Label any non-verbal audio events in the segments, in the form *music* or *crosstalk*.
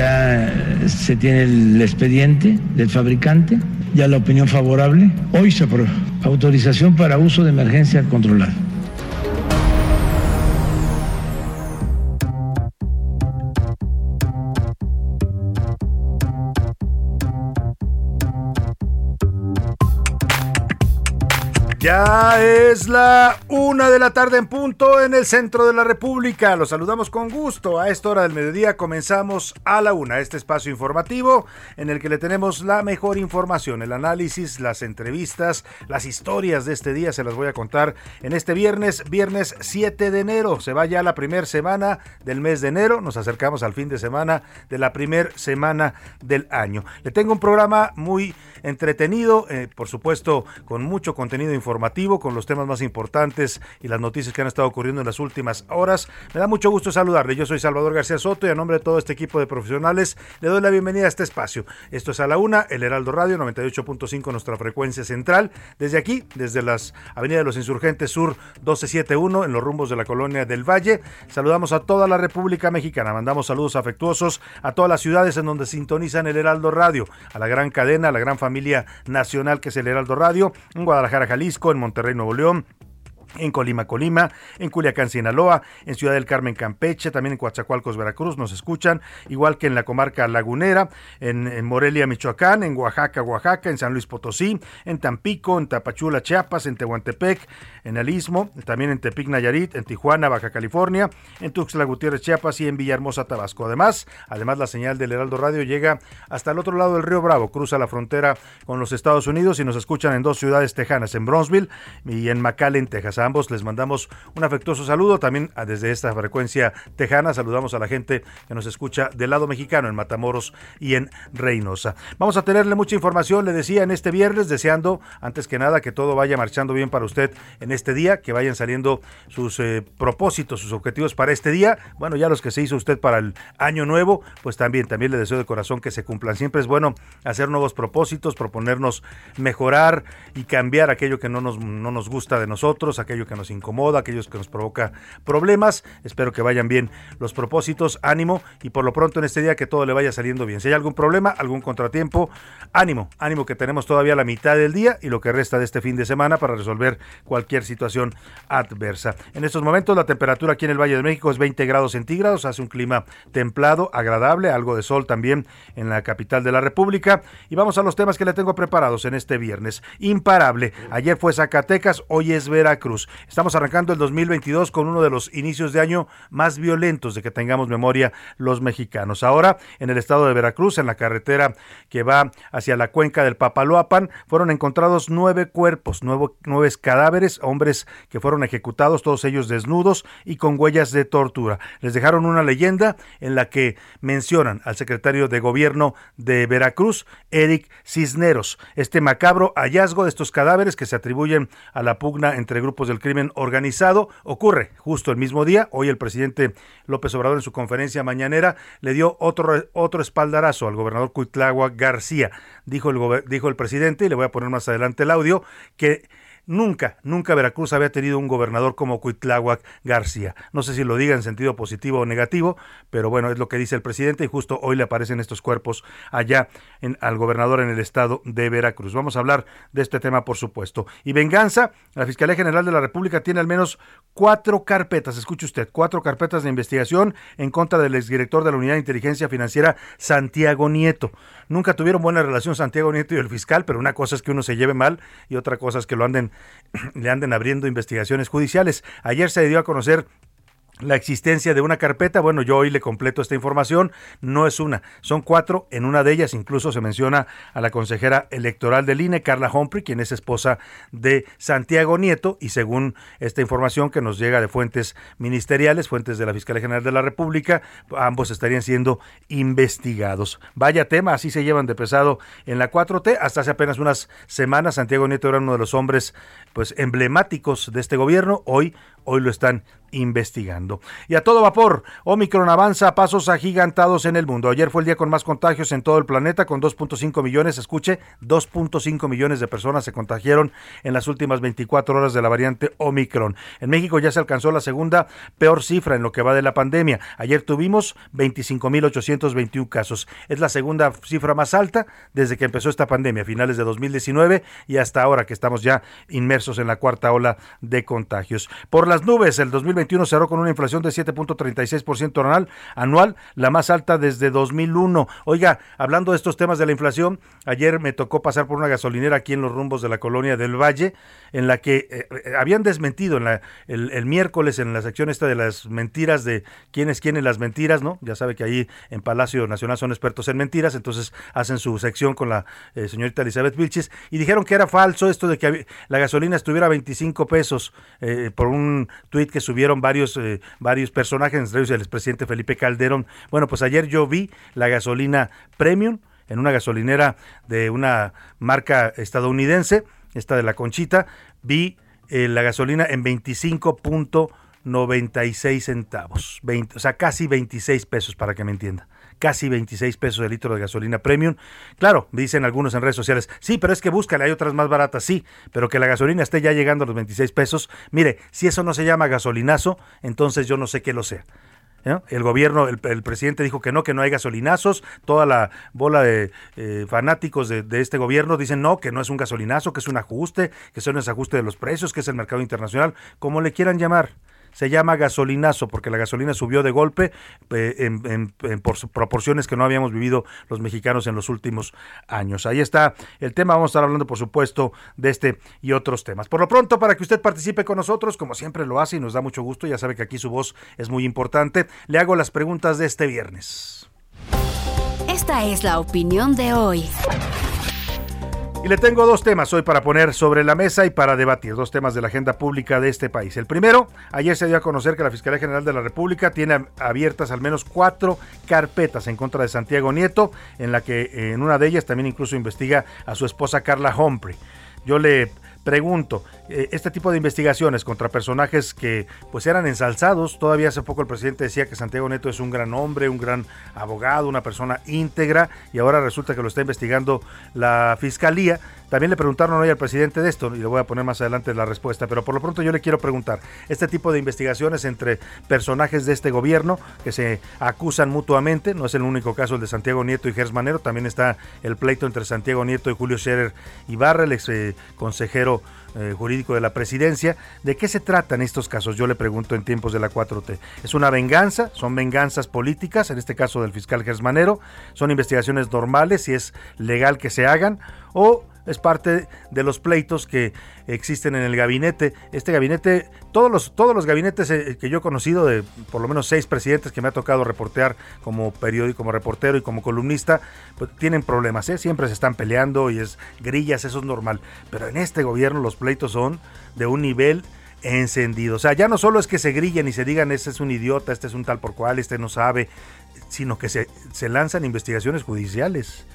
Ya se tiene el expediente del fabricante, ya la opinión favorable. Hoy se aprueba autorización para uso de emergencia controlada. Ya es la una de la tarde en punto en el centro de la República. Los saludamos con gusto. A esta hora del mediodía comenzamos a la una, este espacio informativo en el que le tenemos la mejor información, el análisis, las entrevistas, las historias de este día. Se las voy a contar en este viernes, viernes 7 de enero. Se va ya la primera semana del mes de enero. Nos acercamos al fin de semana de la primera semana del año. Le tengo un programa muy entretenido, eh, por supuesto, con mucho contenido informativo, con los temas más importantes y las noticias que han estado ocurriendo en las últimas horas. Me da mucho gusto saludarle. Yo soy Salvador García Soto y a nombre de todo este equipo de profesionales le doy la bienvenida a este espacio. Esto es a la una, el Heraldo Radio 98.5, nuestra frecuencia central. Desde aquí, desde las Avenida de los Insurgentes Sur 1271, en los rumbos de la colonia del Valle, saludamos a toda la República Mexicana. Mandamos saludos afectuosos a todas las ciudades en donde sintonizan el Heraldo Radio, a la gran cadena, a la gran familia nacional que es el Heraldo Radio, en Guadalajara, Jalisco, en Monterrey, Nuevo León, en Colima, Colima, en Culiacán, Sinaloa, en Ciudad del Carmen, Campeche, también en Coatzacoalcos, Veracruz, nos escuchan, igual que en la comarca lagunera, en, en, Morelia, Michoacán, en Oaxaca, Oaxaca, en San Luis Potosí, en Tampico, en Tapachula, Chiapas, en Tehuantepec, en el Istmo, también en Tepic, Nayarit, en Tijuana, Baja California, en Tuxtla Gutiérrez, Chiapas y en Villahermosa, Tabasco. Además, además la señal del Heraldo Radio llega hasta el otro lado del río Bravo, cruza la frontera con los Estados Unidos y nos escuchan en dos ciudades tejanas, en Bronzeville y en McAllen, Texas. A ambos les mandamos un afectuoso saludo. También desde esta frecuencia tejana saludamos a la gente que nos escucha del lado mexicano, en Matamoros y en Reynosa. Vamos a tenerle mucha información, le decía, en este viernes, deseando antes que nada que todo vaya marchando bien para usted este día, que vayan saliendo sus eh, propósitos, sus objetivos para este día. Bueno, ya los que se hizo usted para el año nuevo, pues también, también le deseo de corazón que se cumplan. Siempre es bueno hacer nuevos propósitos, proponernos mejorar y cambiar aquello que no nos, no nos gusta de nosotros, aquello que nos incomoda, aquellos que nos provoca problemas. Espero que vayan bien los propósitos, ánimo y por lo pronto en este día que todo le vaya saliendo bien. Si hay algún problema, algún contratiempo, ánimo, ánimo que tenemos todavía la mitad del día y lo que resta de este fin de semana para resolver cualquier situación adversa. En estos momentos la temperatura aquí en el Valle de México es 20 grados centígrados, hace un clima templado, agradable, algo de sol también en la capital de la República y vamos a los temas que le tengo preparados en este viernes. Imparable, ayer fue Zacatecas, hoy es Veracruz. Estamos arrancando el 2022 con uno de los inicios de año más violentos de que tengamos memoria los mexicanos. Ahora, en el estado de Veracruz, en la carretera que va hacia la cuenca del Papaloapan, fueron encontrados nueve cuerpos, nueve, nueve cadáveres, hombres que fueron ejecutados, todos ellos desnudos y con huellas de tortura. Les dejaron una leyenda en la que mencionan al secretario de gobierno de Veracruz, Eric Cisneros. Este macabro hallazgo de estos cadáveres que se atribuyen a la pugna entre grupos del crimen organizado ocurre justo el mismo día. Hoy el presidente López Obrador en su conferencia mañanera le dio otro, otro espaldarazo al gobernador Cuitlagua García. Dijo el, dijo el presidente, y le voy a poner más adelante el audio, que Nunca, nunca Veracruz había tenido un gobernador como Cuitláhuac García. No sé si lo diga en sentido positivo o negativo, pero bueno, es lo que dice el presidente y justo hoy le aparecen estos cuerpos allá al gobernador en el estado de Veracruz. Vamos a hablar de este tema, por supuesto. Y venganza, la Fiscalía General de la República tiene al menos cuatro carpetas, escuche usted, cuatro carpetas de investigación en contra del exdirector de la Unidad de Inteligencia Financiera, Santiago Nieto. Nunca tuvieron buena relación Santiago Nieto y el fiscal, pero una cosa es que uno se lleve mal y otra cosa es que lo anden *clears throat* le anden abriendo investigaciones judiciales. Ayer se dio a conocer la existencia de una carpeta. Bueno, yo hoy le completo esta información. No es una, son cuatro. En una de ellas incluso se menciona a la consejera electoral del INE, Carla Humphrey, quien es esposa de Santiago Nieto. Y según esta información que nos llega de fuentes ministeriales, fuentes de la Fiscalía General de la República, ambos estarían siendo investigados. Vaya tema, así se llevan de pesado en la 4T. Hasta hace apenas unas semanas, Santiago Nieto era uno de los hombres pues emblemáticos de este gobierno. Hoy, hoy lo están investigando. Y a todo vapor, Omicron avanza a pasos agigantados en el mundo. Ayer fue el día con más contagios en todo el planeta, con 2.5 millones, escuche, 2.5 millones de personas se contagiaron en las últimas 24 horas de la variante Omicron. En México ya se alcanzó la segunda peor cifra en lo que va de la pandemia. Ayer tuvimos 25.821 casos. Es la segunda cifra más alta desde que empezó esta pandemia, a finales de 2019 y hasta ahora que estamos ya inmersos en la cuarta ola de contagios. Por las nubes, el 2020 2021 cerró con una inflación de 7.36% anual, anual, la más alta desde 2001. Oiga, hablando de estos temas de la inflación, ayer me tocó pasar por una gasolinera aquí en los rumbos de la colonia del Valle, en la que eh, eh, habían desmentido en la, el, miércoles en la sección esta de las mentiras de quién es quién en las mentiras, ¿no? Ya sabe que ahí en Palacio Nacional son expertos en mentiras, entonces hacen su sección con la eh, señorita Elizabeth Vilchis y dijeron que era falso esto de que la gasolina estuviera a 25 pesos por un tuit que subieron varios, eh, varios personajes, entre ellos el expresidente Felipe Calderón. Bueno, pues ayer yo vi la gasolina premium en una gasolinera de una marca estadounidense, esta de la Conchita, vi eh, la gasolina en 25.96 centavos, 20, o sea, casi 26 pesos para que me entienda casi 26 pesos el litro de gasolina premium. Claro, dicen algunos en redes sociales, sí, pero es que búscale, hay otras más baratas, sí, pero que la gasolina esté ya llegando a los 26 pesos. Mire, si eso no se llama gasolinazo, entonces yo no sé qué lo sea. El gobierno, el, presidente dijo que no, que no hay gasolinazos. Toda la bola de eh, fanáticos de, este gobierno dicen no, que no es un gasolinazo, que es un ajuste, que eso no es ajuste de los precios, que es el mercado internacional, como le quieran llamar se llama gasolinazo porque la gasolina subió de golpe eh, en, por proporciones que no habíamos vivido los mexicanos en los últimos años. Ahí está el tema. Vamos a estar hablando, por supuesto, de este y otros temas. Por lo pronto, para que usted participe con nosotros, como siempre lo hace y nos da mucho gusto, ya sabe que aquí su voz es muy importante, le hago las preguntas de este viernes. Esta es la opinión de hoy. Y le tengo dos temas hoy para poner sobre la mesa y para debatir, dos temas de la agenda pública de este país. El primero, ayer se dio a conocer que la Fiscalía General de la República tiene abiertas al menos cuatro carpetas en contra de Santiago Nieto, en la que en una de ellas también incluso investiga a su esposa Carla Humphrey. Yo le Pregunto, eh, este tipo de investigaciones contra personajes que pues eran ensalzados, todavía hace poco el presidente decía que Santiago Neto es un gran hombre, un gran abogado, una persona íntegra y ahora resulta que lo está investigando la fiscalía. También le preguntaron hoy al presidente de esto y le voy a poner más adelante la respuesta, pero por lo pronto yo le quiero preguntar, este tipo de investigaciones entre personajes de este gobierno que se acusan mutuamente, no es el único caso el de Santiago Nieto y Gers Manero, también está el pleito entre Santiago Nieto y Julio Scherer Ibarra, el ex eh, consejero eh, jurídico de la presidencia. ¿De qué se tratan estos casos? Yo le pregunto en tiempos de la 4T. ¿Es una venganza? ¿Son venganzas políticas? En este caso del fiscal Gersmanero. ¿Son investigaciones normales? Si es legal que se hagan. ¿O es parte de los pleitos que existen en el gabinete. Este gabinete, todos los, todos los gabinetes eh, que yo he conocido, de por lo menos seis presidentes que me ha tocado reportear como periódico, como reportero y como columnista, pues tienen problemas, ¿eh? siempre se están peleando y es grillas, eso es normal. Pero en este gobierno los pleitos son de un nivel encendido. O sea, ya no solo es que se grillen y se digan, este es un idiota, este es un tal por cual, este no sabe, sino que se, se lanzan investigaciones judiciales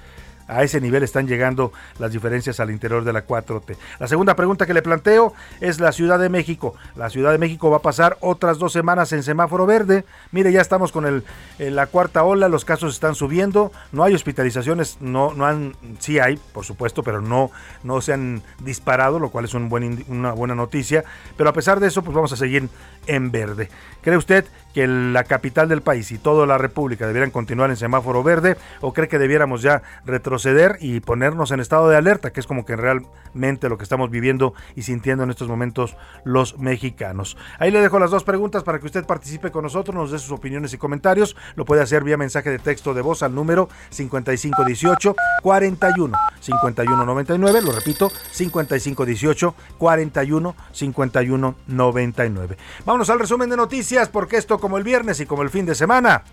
A ese nivel están llegando las diferencias al interior de la 4T. La segunda pregunta que le planteo es la Ciudad de México. La Ciudad de México va a pasar otras dos semanas en semáforo verde. Mire, ya estamos con el, la cuarta ola, los casos están subiendo, no hay hospitalizaciones, no, no han, sí hay, por supuesto, pero no, no se han disparado, lo cual es una buena noticia. Pero a pesar de eso, pues vamos a seguir en verde. ¿Cree usted que la capital del país y toda la República debieran continuar en semáforo verde o cree que debiéramos ya retroceder y ponernos en estado de alerta, que es como que realmente lo que estamos viviendo y sintiendo en estos momentos los mexicanos? Ahí le dejo las dos preguntas para que usted participe con nosotros, nos dé sus opiniones y comentarios. Lo puede hacer vía mensaje de texto de voz al número 5518 41 51 99, lo repito, 5518 41 51 99. Vámonos al resumen de noticias porque esto como el viernes y como el fin de semana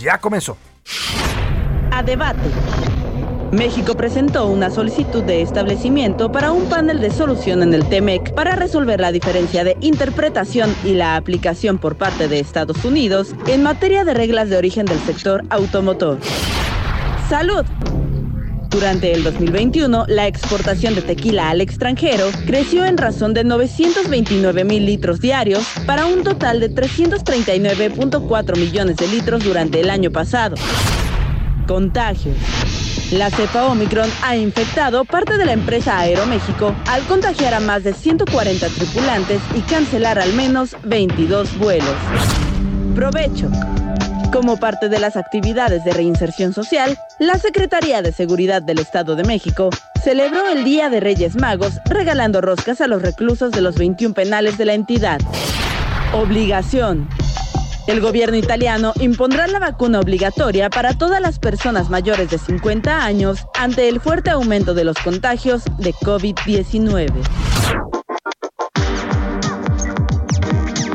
ya comenzó. A debate. México presentó una solicitud de establecimiento para un panel de solución en el TEMEC para resolver la diferencia de interpretación y la aplicación por parte de Estados Unidos en materia de reglas de origen del sector automotor. Salud. Durante el 2021, la exportación de tequila al extranjero creció en razón de 929 mil litros diarios para un total de 339.4 millones de litros durante el año pasado. Contagios. La cepa Omicron ha infectado parte de la empresa Aeroméxico al contagiar a más de 140 tripulantes y cancelar al menos 22 vuelos. Provecho. Como parte de las actividades de reinserción social, la Secretaría de Seguridad del Estado de México celebró el Día de Reyes Magos regalando roscas a los reclusos de los 21 penales de la entidad. Obligación. El gobierno italiano impondrá la vacuna obligatoria para todas las personas mayores de 50 años ante el fuerte aumento de los contagios de COVID-19.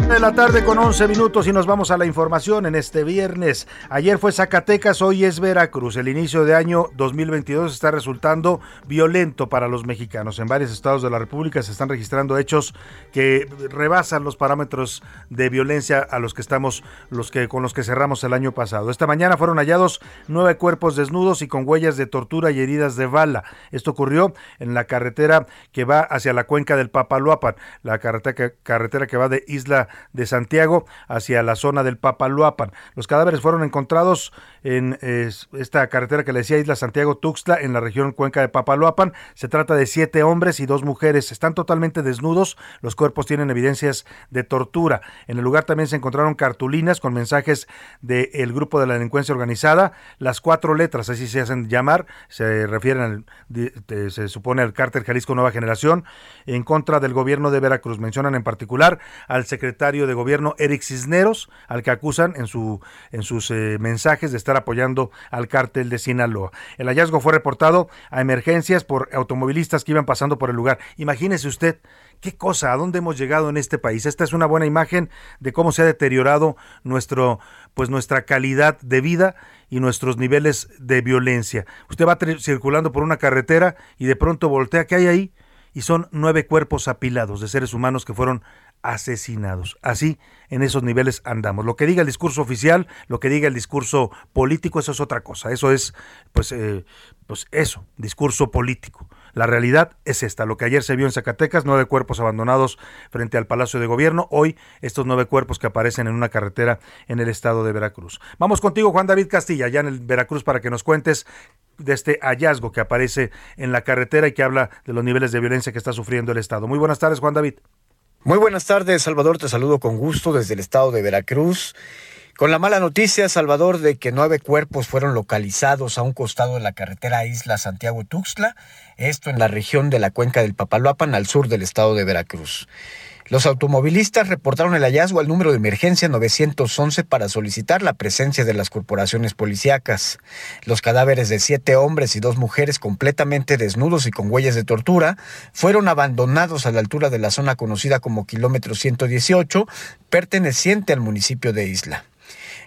De la tarde con 11 minutos y nos vamos a la información en este viernes. Ayer fue Zacatecas, hoy es Veracruz. El inicio de año 2022 está resultando violento para los mexicanos. En varios estados de la República se están registrando hechos que rebasan los parámetros de violencia a los que estamos, los que con los que cerramos el año pasado. Esta mañana fueron hallados nueve cuerpos desnudos y con huellas de tortura y heridas de bala. Esto ocurrió en la carretera que va hacia la cuenca del Papaloapan, la carretera que, carretera que va de Isla de Santiago hacia la zona del Papaluapan. Los cadáveres fueron encontrados en esta carretera que le decía Isla Santiago Tuxtla en la región Cuenca de Papaluapan. Se trata de siete hombres y dos mujeres. Están totalmente desnudos. Los cuerpos tienen evidencias de tortura. En el lugar también se encontraron cartulinas con mensajes del grupo de la delincuencia organizada. Las cuatro letras, así se hacen llamar, se refieren, al, se supone, al cártel Jalisco Nueva Generación en contra del gobierno de Veracruz. Mencionan en particular al secretario de gobierno Eric Cisneros, al que acusan en, su, en sus eh, mensajes de estar apoyando al cártel de Sinaloa. El hallazgo fue reportado a emergencias por automovilistas que iban pasando por el lugar. Imagínese usted qué cosa, a dónde hemos llegado en este país. Esta es una buena imagen de cómo se ha deteriorado nuestro, pues nuestra calidad de vida y nuestros niveles de violencia. Usted va circulando por una carretera y de pronto voltea, ¿qué hay ahí? Y son nueve cuerpos apilados de seres humanos que fueron asesinados. Así, en esos niveles andamos. Lo que diga el discurso oficial, lo que diga el discurso político, eso es otra cosa. Eso es, pues, eh, pues eso, discurso político. La realidad es esta. Lo que ayer se vio en Zacatecas, nueve cuerpos abandonados frente al Palacio de Gobierno. Hoy, estos nueve cuerpos que aparecen en una carretera en el estado de Veracruz. Vamos contigo, Juan David Castilla, ya en Veracruz, para que nos cuentes de este hallazgo que aparece en la carretera y que habla de los niveles de violencia que está sufriendo el Estado. Muy buenas tardes, Juan David. Muy buenas tardes, Salvador. Te saludo con gusto desde el estado de Veracruz. Con la mala noticia, Salvador, de que nueve cuerpos fueron localizados a un costado de la carretera Isla Santiago-Tuxtla, esto en la región de la cuenca del Papaloapan, al sur del estado de Veracruz. Los automovilistas reportaron el hallazgo al número de emergencia 911 para solicitar la presencia de las corporaciones policíacas. Los cadáveres de siete hombres y dos mujeres completamente desnudos y con huellas de tortura fueron abandonados a la altura de la zona conocida como kilómetro 118, perteneciente al municipio de Isla.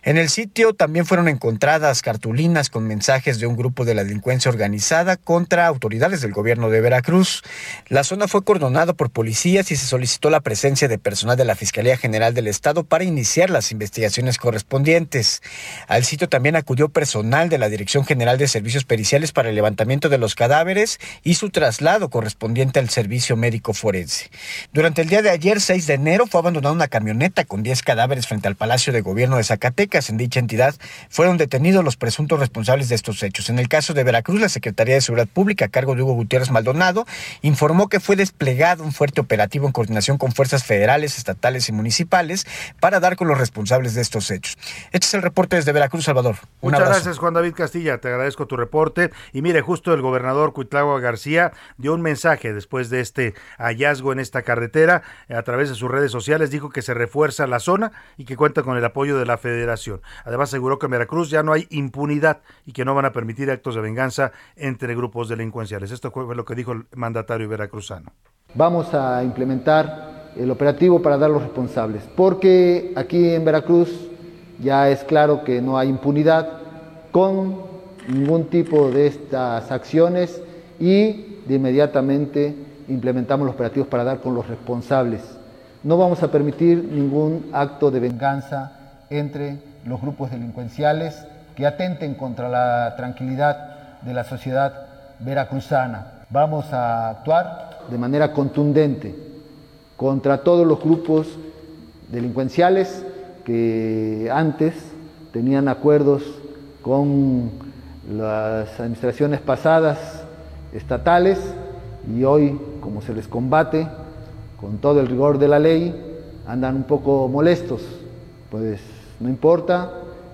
En el sitio también fueron encontradas cartulinas con mensajes de un grupo de la delincuencia organizada contra autoridades del gobierno de Veracruz. La zona fue cordonada por policías y se solicitó la presencia de personal de la Fiscalía General del Estado para iniciar las investigaciones correspondientes. Al sitio también acudió personal de la Dirección General de Servicios Periciales para el levantamiento de los cadáveres y su traslado correspondiente al servicio médico forense. Durante el día de ayer, 6 de enero, fue abandonada una camioneta con 10 cadáveres frente al Palacio de Gobierno de Zacatecas en dicha entidad fueron detenidos los presuntos responsables de estos hechos. En el caso de Veracruz, la Secretaría de Seguridad Pública, a cargo de Hugo Gutiérrez Maldonado, informó que fue desplegado un fuerte operativo en coordinación con fuerzas federales, estatales y municipales para dar con los responsables de estos hechos. Este es el reporte desde Veracruz, Salvador. Muchas gracias, Juan David Castilla. Te agradezco tu reporte. Y mire, justo el gobernador Cuitlagua García dio un mensaje después de este hallazgo en esta carretera. A través de sus redes sociales dijo que se refuerza la zona y que cuenta con el apoyo de la federación Además aseguró que en Veracruz ya no hay impunidad y que no van a permitir actos de venganza entre grupos delincuenciales. Esto fue lo que dijo el mandatario veracruzano. Vamos a implementar el operativo para dar los responsables, porque aquí en Veracruz ya es claro que no hay impunidad con ningún tipo de estas acciones y de inmediatamente implementamos los operativos para dar con los responsables. No vamos a permitir ningún acto de venganza entre los grupos delincuenciales que atenten contra la tranquilidad de la sociedad veracruzana. Vamos a actuar de manera contundente contra todos los grupos delincuenciales que antes tenían acuerdos con las administraciones pasadas estatales y hoy, como se les combate con todo el rigor de la ley, andan un poco molestos, pues no importa,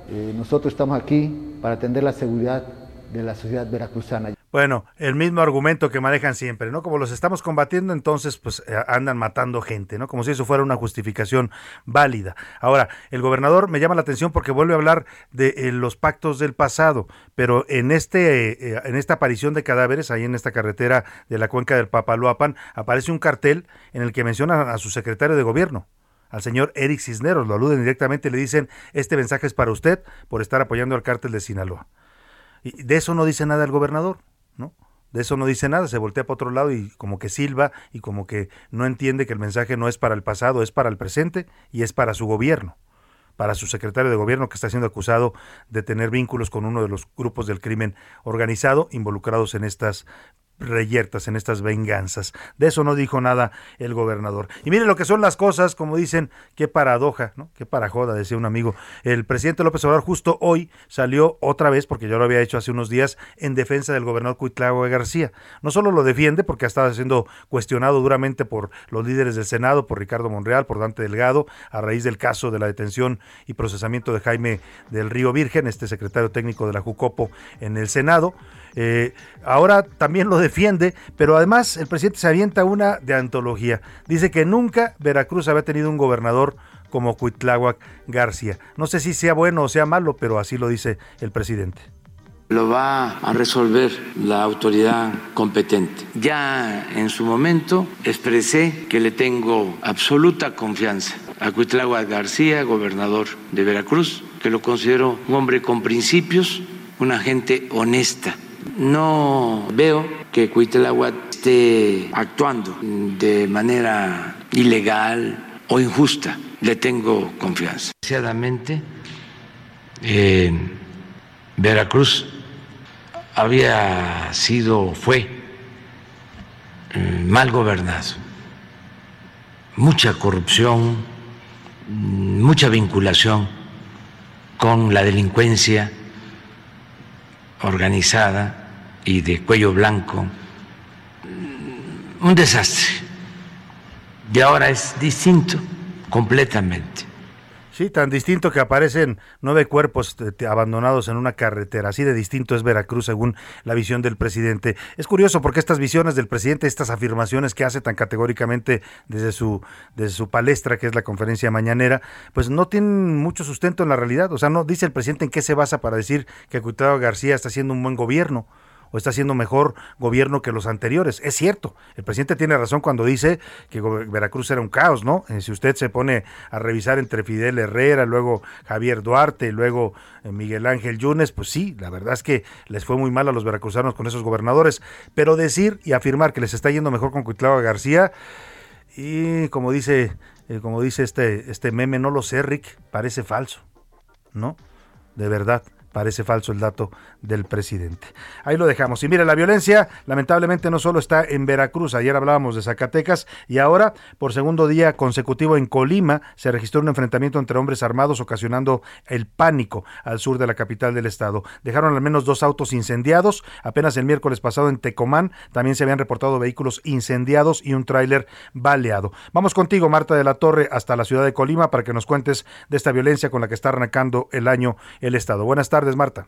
eh, nosotros estamos aquí para atender la seguridad de la sociedad veracruzana. Bueno, el mismo argumento que manejan siempre, ¿no? Como los estamos combatiendo, entonces pues eh, andan matando gente, ¿no? Como si eso fuera una justificación válida. Ahora, el gobernador me llama la atención porque vuelve a hablar de eh, los pactos del pasado, pero en este en esta aparición de cadáveres ahí en esta carretera de la cuenca del Papaloapan aparece un cartel en el que menciona a su secretario de gobierno al señor Eric Cisneros, lo aluden directamente le dicen, este mensaje es para usted por estar apoyando al cártel de Sinaloa. Y de eso no dice nada el gobernador, ¿no? De eso no dice nada, se voltea para otro lado y como que silba y como que no entiende que el mensaje no es para el pasado, es para el presente y es para su gobierno, para su secretario de gobierno que está siendo acusado de tener vínculos con uno de los grupos del crimen organizado involucrados en estas reyertas, en estas venganzas. De eso no dijo nada el gobernador. Y mire lo que son las cosas, como dicen, qué paradoja, ¿no? Qué parajoda, decía un amigo. El presidente López Obrador justo hoy salió otra vez, porque yo lo había hecho hace unos días, en defensa del gobernador Cuitlagua García. No solo lo defiende, porque ha estado siendo cuestionado duramente por los líderes del Senado, por Ricardo Monreal, por Dante Delgado, a raíz del caso de la detención y procesamiento de Jaime del Río Virgen, este secretario técnico de la Jucopo en el Senado. Eh, ahora también lo defiende, pero además el presidente se avienta una de antología. Dice que nunca Veracruz había tenido un gobernador como Cuitláhuac García. No sé si sea bueno o sea malo, pero así lo dice el presidente. Lo va a resolver la autoridad competente. Ya en su momento expresé que le tengo absoluta confianza a Cuitláhuac García, gobernador de Veracruz, que lo considero un hombre con principios, una gente honesta no veo que Cuitláhuac esté actuando de manera ilegal o injusta. Le tengo confianza. Desgraciadamente, eh, Veracruz había sido, fue eh, mal gobernado, mucha corrupción, mucha vinculación con la delincuencia organizada y de cuello blanco, un desastre. Y ahora es distinto completamente. Sí, tan distinto que aparecen nueve cuerpos abandonados en una carretera. Así de distinto es Veracruz según la visión del presidente. Es curioso porque estas visiones del presidente, estas afirmaciones que hace tan categóricamente desde su, desde su palestra, que es la conferencia mañanera, pues no tienen mucho sustento en la realidad. O sea, no dice el presidente en qué se basa para decir que Cuitado García está haciendo un buen gobierno o está haciendo mejor gobierno que los anteriores. Es cierto, el presidente tiene razón cuando dice que Veracruz era un caos, ¿no? Eh, si usted se pone a revisar entre Fidel Herrera, luego Javier Duarte, luego eh, Miguel Ángel Yunes, pues sí, la verdad es que les fue muy mal a los veracruzanos con esos gobernadores, pero decir y afirmar que les está yendo mejor con Cuitlava García y como dice, eh, como dice este, este meme, no lo sé, Rick, parece falso, ¿no? De verdad parece falso el dato del presidente. Ahí lo dejamos. Y mire, la violencia lamentablemente no solo está en Veracruz, ayer hablábamos de Zacatecas y ahora por segundo día consecutivo en Colima se registró un enfrentamiento entre hombres armados ocasionando el pánico al sur de la capital del estado. Dejaron al menos dos autos incendiados. Apenas el miércoles pasado en Tecomán también se habían reportado vehículos incendiados y un tráiler baleado. Vamos contigo, Marta de la Torre, hasta la ciudad de Colima para que nos cuentes de esta violencia con la que está arrancando el año el estado. Buenas tardes. Marta.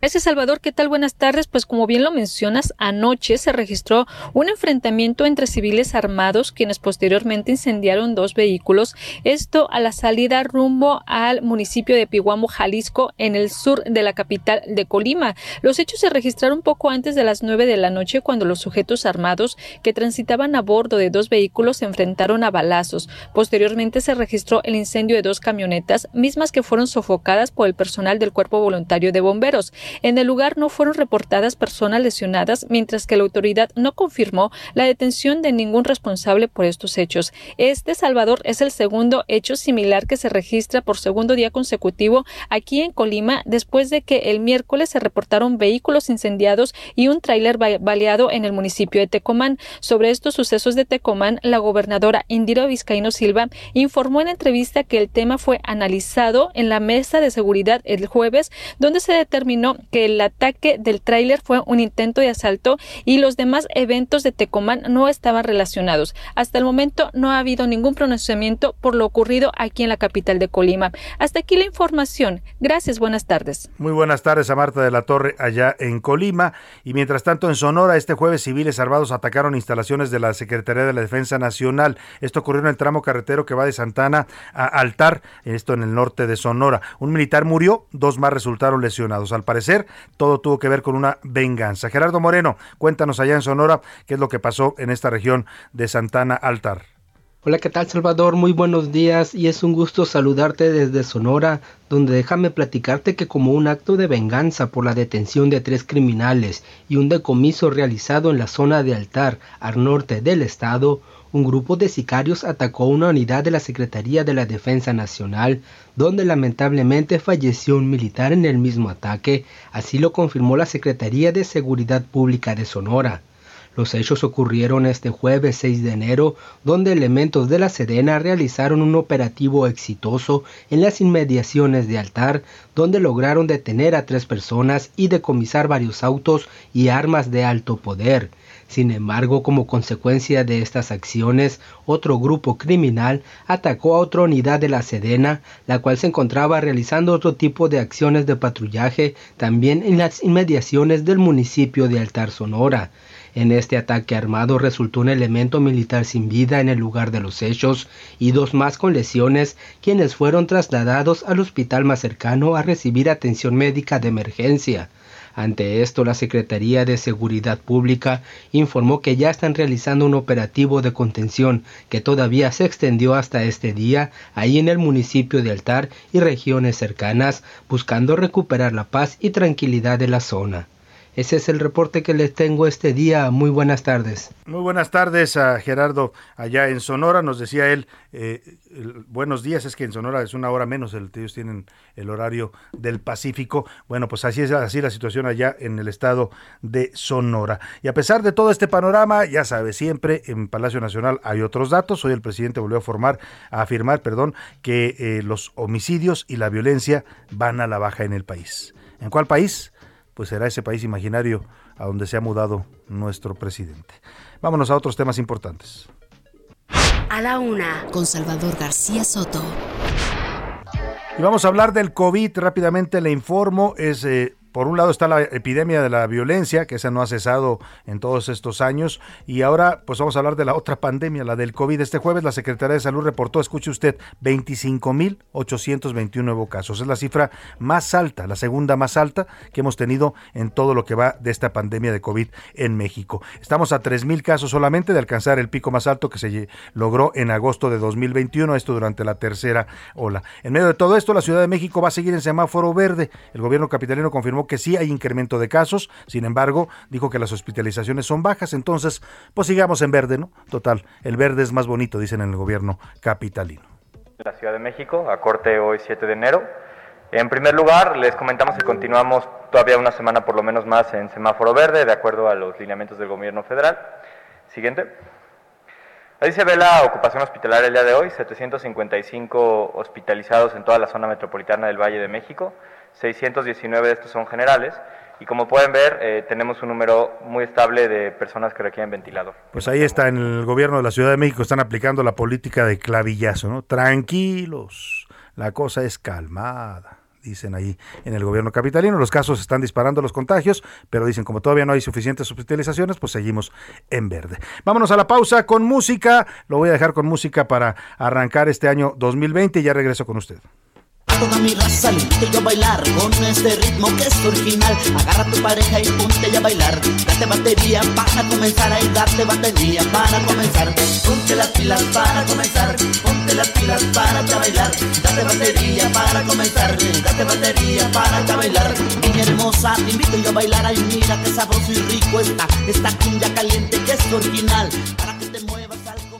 Gracias, Salvador. ¿Qué tal? Buenas tardes. Pues como bien lo mencionas, anoche se registró un enfrentamiento entre civiles armados quienes posteriormente incendiaron dos vehículos. Esto a la salida rumbo al municipio de Pihuamo, Jalisco, en el sur de la capital de Colima. Los hechos se registraron poco antes de las nueve de la noche cuando los sujetos armados que transitaban a bordo de dos vehículos se enfrentaron a balazos. Posteriormente se registró el incendio de dos camionetas, mismas que fueron sofocadas por el personal del Cuerpo Voluntario de Bomberos. En el lugar no fueron reportadas personas lesionadas, mientras que la autoridad no confirmó la detención de ningún responsable por estos hechos. Este Salvador es el segundo hecho similar que se registra por segundo día consecutivo aquí en Colima, después de que el miércoles se reportaron vehículos incendiados y un tráiler baleado en el municipio de Tecomán. Sobre estos sucesos de Tecomán, la gobernadora Indira Vizcaíno Silva informó en entrevista que el tema fue analizado en la mesa de seguridad el jueves, donde se determinó que el ataque del tráiler fue un intento de asalto y los demás eventos de Tecomán no estaban relacionados. Hasta el momento no ha habido ningún pronunciamiento por lo ocurrido aquí en la capital de Colima. Hasta aquí la información. Gracias, buenas tardes. Muy buenas tardes a Marta de la Torre allá en Colima. Y mientras tanto en Sonora, este jueves civiles armados atacaron instalaciones de la Secretaría de la Defensa Nacional. Esto ocurrió en el tramo carretero que va de Santana a Altar, esto en el norte de Sonora. Un militar murió, dos más resultaron lesionados. Al parecer, todo tuvo que ver con una venganza. Gerardo Moreno, cuéntanos allá en Sonora qué es lo que pasó en esta región de Santana Altar. Hola, ¿qué tal Salvador? Muy buenos días y es un gusto saludarte desde Sonora, donde déjame platicarte que como un acto de venganza por la detención de tres criminales y un decomiso realizado en la zona de Altar, al norte del estado, un grupo de sicarios atacó una unidad de la Secretaría de la Defensa Nacional, donde lamentablemente falleció un militar en el mismo ataque, así lo confirmó la Secretaría de Seguridad Pública de Sonora. Los hechos ocurrieron este jueves 6 de enero, donde elementos de la Sedena realizaron un operativo exitoso en las inmediaciones de Altar, donde lograron detener a tres personas y decomisar varios autos y armas de alto poder. Sin embargo, como consecuencia de estas acciones, otro grupo criminal atacó a otra unidad de la Sedena, la cual se encontraba realizando otro tipo de acciones de patrullaje también en las inmediaciones del municipio de Altar Sonora. En este ataque armado resultó un elemento militar sin vida en el lugar de los hechos y dos más con lesiones, quienes fueron trasladados al hospital más cercano a recibir atención médica de emergencia. Ante esto, la Secretaría de Seguridad Pública informó que ya están realizando un operativo de contención que todavía se extendió hasta este día ahí en el municipio de Altar y regiones cercanas, buscando recuperar la paz y tranquilidad de la zona. Ese es el reporte que les tengo este día. Muy buenas tardes. Muy buenas tardes a Gerardo allá en Sonora. Nos decía él, eh, buenos días, es que en Sonora es una hora menos, el, ellos tienen el horario del Pacífico. Bueno, pues así es así la situación allá en el estado de Sonora. Y a pesar de todo este panorama, ya sabe, siempre en Palacio Nacional hay otros datos. Hoy el presidente volvió a, formar, a afirmar perdón, que eh, los homicidios y la violencia van a la baja en el país. ¿En cuál país? Pues será ese país imaginario a donde se ha mudado nuestro presidente. Vámonos a otros temas importantes. A la una, con Salvador García Soto. Y vamos a hablar del COVID. Rápidamente le informo, es eh, por un lado está la epidemia de la violencia, que esa no ha cesado en todos estos años, y ahora pues vamos a hablar de la otra pandemia, la del COVID. Este jueves la Secretaría de Salud reportó, escuche usted, 25.821 nuevos casos. Es la cifra más alta, la segunda más alta que hemos tenido en todo lo que va de esta pandemia de COVID en México. Estamos a 3.000 casos solamente de alcanzar el pico más alto que se logró en agosto de 2021, esto durante la tercera ola. En medio de todo esto, la Ciudad de México va a seguir en semáforo verde. El gobierno capitalino confirmó que sí hay incremento de casos, sin embargo, dijo que las hospitalizaciones son bajas, entonces, pues sigamos en verde, ¿no? Total, el verde es más bonito, dicen en el gobierno capitalino. La Ciudad de México, a corte hoy 7 de enero. En primer lugar, les comentamos que continuamos todavía una semana por lo menos más en semáforo verde, de acuerdo a los lineamientos del gobierno federal. Siguiente. Ahí se ve la ocupación hospitalaria el día de hoy, 755 hospitalizados en toda la zona metropolitana del Valle de México, 619 de estos son generales y como pueden ver eh, tenemos un número muy estable de personas que requieren ventilador. Pues ahí está, en el gobierno de la Ciudad de México están aplicando la política de clavillazo, ¿no? Tranquilos, la cosa es calmada dicen ahí en el gobierno capitalino. Los casos están disparando los contagios, pero dicen como todavía no hay suficientes hospitalizaciones, pues seguimos en verde. Vámonos a la pausa con música. Lo voy a dejar con música para arrancar este año 2020 y ya regreso con usted toda mi raza, y a bailar con este ritmo que es original. Agarra a tu pareja y ponte a bailar. Date batería para comenzar, ahí date batería para comenzar. Ponte las pilas para comenzar, ponte las pilas para bailar. Date batería para comenzar, date batería para bailar. Niña hermosa, te invito yo a bailar, ay mira qué sabroso y rico está. Esta cumbia caliente que es original, para que te muevas algo.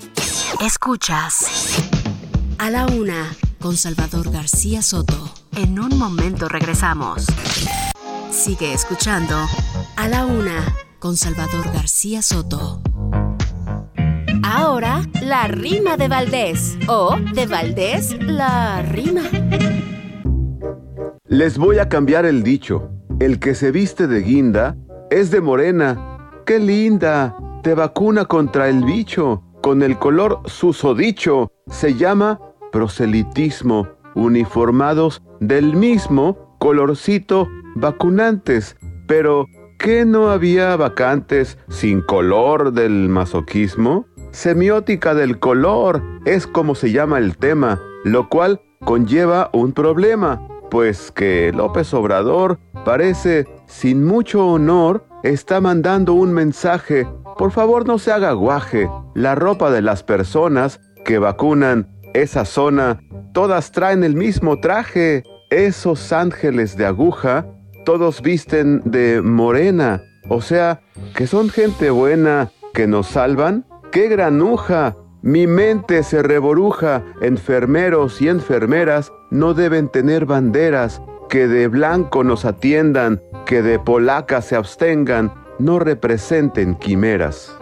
Escuchas a la una con Salvador García Soto. En un momento regresamos. Sigue escuchando A la Una con Salvador García Soto. Ahora, la rima de Valdés. O de Valdés, la rima. Les voy a cambiar el dicho. El que se viste de guinda es de morena. ¡Qué linda! Te vacuna contra el bicho. Con el color susodicho. Se llama proselitismo, uniformados del mismo colorcito vacunantes. Pero, ¿qué no había vacantes sin color del masoquismo? Semiótica del color es como se llama el tema, lo cual conlleva un problema, pues que López Obrador parece, sin mucho honor, está mandando un mensaje. Por favor no se haga guaje. La ropa de las personas que vacunan esa zona, todas traen el mismo traje. Esos ángeles de aguja, todos visten de morena. O sea, que son gente buena, que nos salvan. ¡Qué granuja! Mi mente se reboruja. Enfermeros y enfermeras no deben tener banderas. Que de blanco nos atiendan, que de polaca se abstengan, no representen quimeras.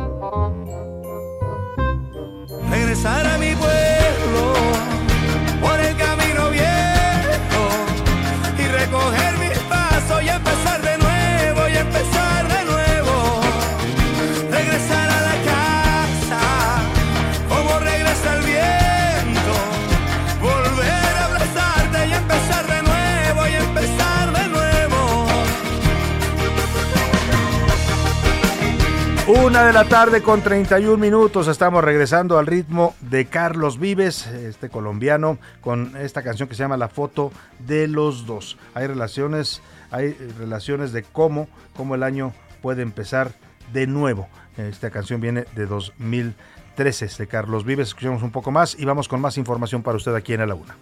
Una de la tarde con 31 minutos. Estamos regresando al ritmo de Carlos Vives, este colombiano, con esta canción que se llama La foto de los dos. Hay relaciones, hay relaciones de cómo, cómo el año puede empezar de nuevo. Esta canción viene de 2013 de Carlos Vives. Escuchemos un poco más y vamos con más información para usted aquí en la Una.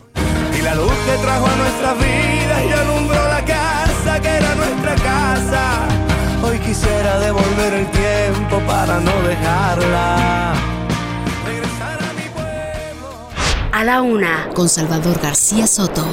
Y la luz que trajo a nuestra vida y alumbró la casa que era nuestra casa Hoy quisiera devolver el tiempo para no dejarla. Regresar a mi pueblo. A la una, con Salvador García Soto.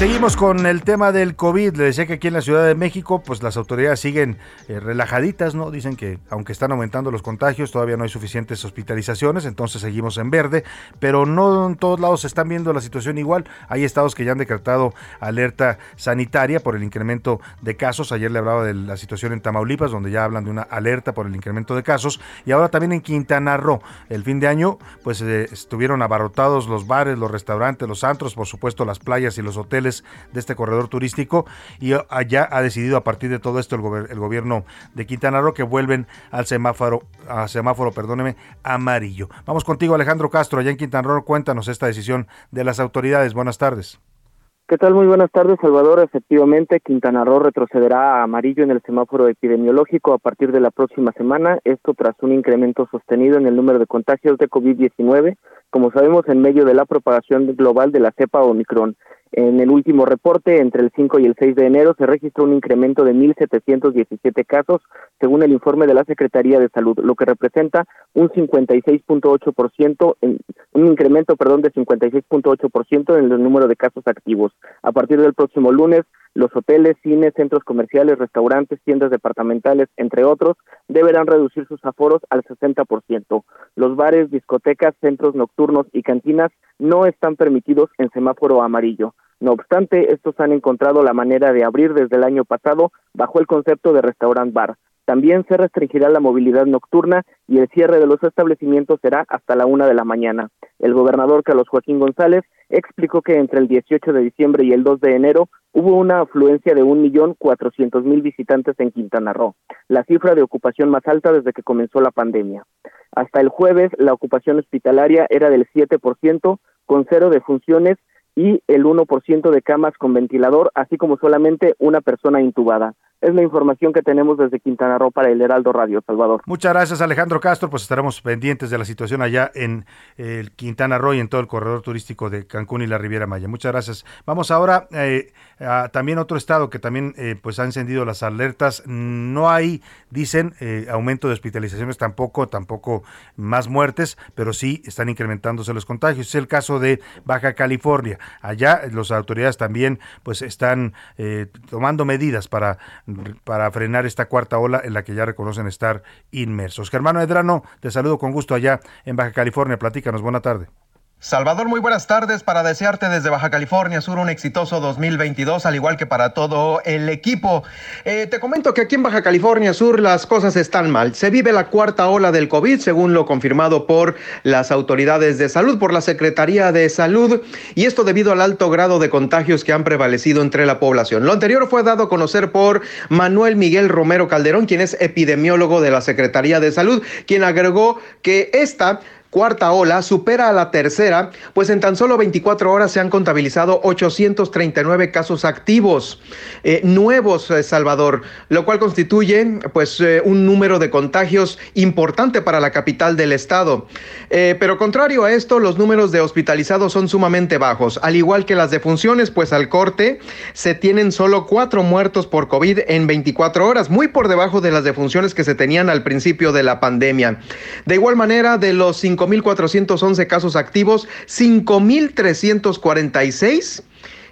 Seguimos con el tema del COVID. Le decía que aquí en la Ciudad de México, pues las autoridades siguen eh, relajaditas, ¿no? Dicen que aunque están aumentando los contagios, todavía no hay suficientes hospitalizaciones, entonces seguimos en verde, pero no en todos lados se están viendo la situación igual. Hay estados que ya han decretado alerta sanitaria por el incremento de casos. Ayer le hablaba de la situación en Tamaulipas, donde ya hablan de una alerta por el incremento de casos. Y ahora también en Quintana Roo. El fin de año, pues eh, estuvieron abarrotados los bares, los restaurantes, los antros, por supuesto las playas y los hoteles de este corredor turístico y allá ha decidido a partir de todo esto el, el gobierno de Quintana Roo que vuelven al semáforo, a semáforo, perdóneme, amarillo. Vamos contigo Alejandro Castro, allá en Quintana Roo, cuéntanos esta decisión de las autoridades. Buenas tardes. ¿Qué tal? Muy buenas tardes, Salvador. Efectivamente, Quintana Roo retrocederá a amarillo en el semáforo epidemiológico a partir de la próxima semana, esto tras un incremento sostenido en el número de contagios de COVID-19, como sabemos, en medio de la propagación global de la cepa Omicron. En el último reporte, entre el 5 y el 6 de enero, se registró un incremento de 1.717 casos, según el informe de la Secretaría de Salud, lo que representa un 56.8%, un incremento, perdón, de 56.8% en el número de casos activos. A partir del próximo lunes, los hoteles, cines, centros comerciales, restaurantes, tiendas departamentales, entre otros, deberán reducir sus aforos al 60%. Los bares, discotecas, centros nocturnos y cantinas no están permitidos en semáforo amarillo. No obstante, estos han encontrado la manera de abrir desde el año pasado bajo el concepto de restaurant bar. También se restringirá la movilidad nocturna y el cierre de los establecimientos será hasta la una de la mañana. El gobernador Carlos Joaquín González explicó que entre el 18 de diciembre y el 2 de enero hubo una afluencia de un millón cuatrocientos mil visitantes en Quintana Roo, la cifra de ocupación más alta desde que comenzó la pandemia. Hasta el jueves, la ocupación hospitalaria era del 7%, con cero defunciones y el 1% de camas con ventilador, así como solamente una persona intubada. Es la información que tenemos desde Quintana Roo para el Heraldo Radio, Salvador. Muchas gracias, Alejandro Castro. Pues estaremos pendientes de la situación allá en el Quintana Roo y en todo el corredor turístico de Cancún y la Riviera Maya. Muchas gracias. Vamos ahora eh, a también otro estado que también eh, pues ha encendido las alertas. No hay, dicen, eh, aumento de hospitalizaciones tampoco, tampoco más muertes, pero sí están incrementándose los contagios. Es el caso de Baja California. Allá las autoridades también pues están tomando medidas para para frenar esta cuarta ola en la que ya reconocen estar inmersos. Germano Edrano, te saludo con gusto allá en Baja California. Platícanos, buena tarde. Salvador, muy buenas tardes para desearte desde Baja California Sur un exitoso 2022, al igual que para todo el equipo. Eh, te comento que aquí en Baja California Sur las cosas están mal. Se vive la cuarta ola del COVID, según lo confirmado por las autoridades de salud, por la Secretaría de Salud, y esto debido al alto grado de contagios que han prevalecido entre la población. Lo anterior fue dado a conocer por Manuel Miguel Romero Calderón, quien es epidemiólogo de la Secretaría de Salud, quien agregó que esta cuarta ola supera a la tercera, pues en tan solo 24 horas se han contabilizado 839 casos activos eh, nuevos, eh, Salvador, lo cual constituye pues eh, un número de contagios importante para la capital del estado. pero contrario a esto, los números de hospitalizados son sumamente bajos, al igual que las defunciones, pues al corte se tienen solo cuatro muertos por COVID en 24 horas, muy por debajo de las defunciones que se tenían al principio de la pandemia. De igual manera, de los 5.411 casos activos, 5.346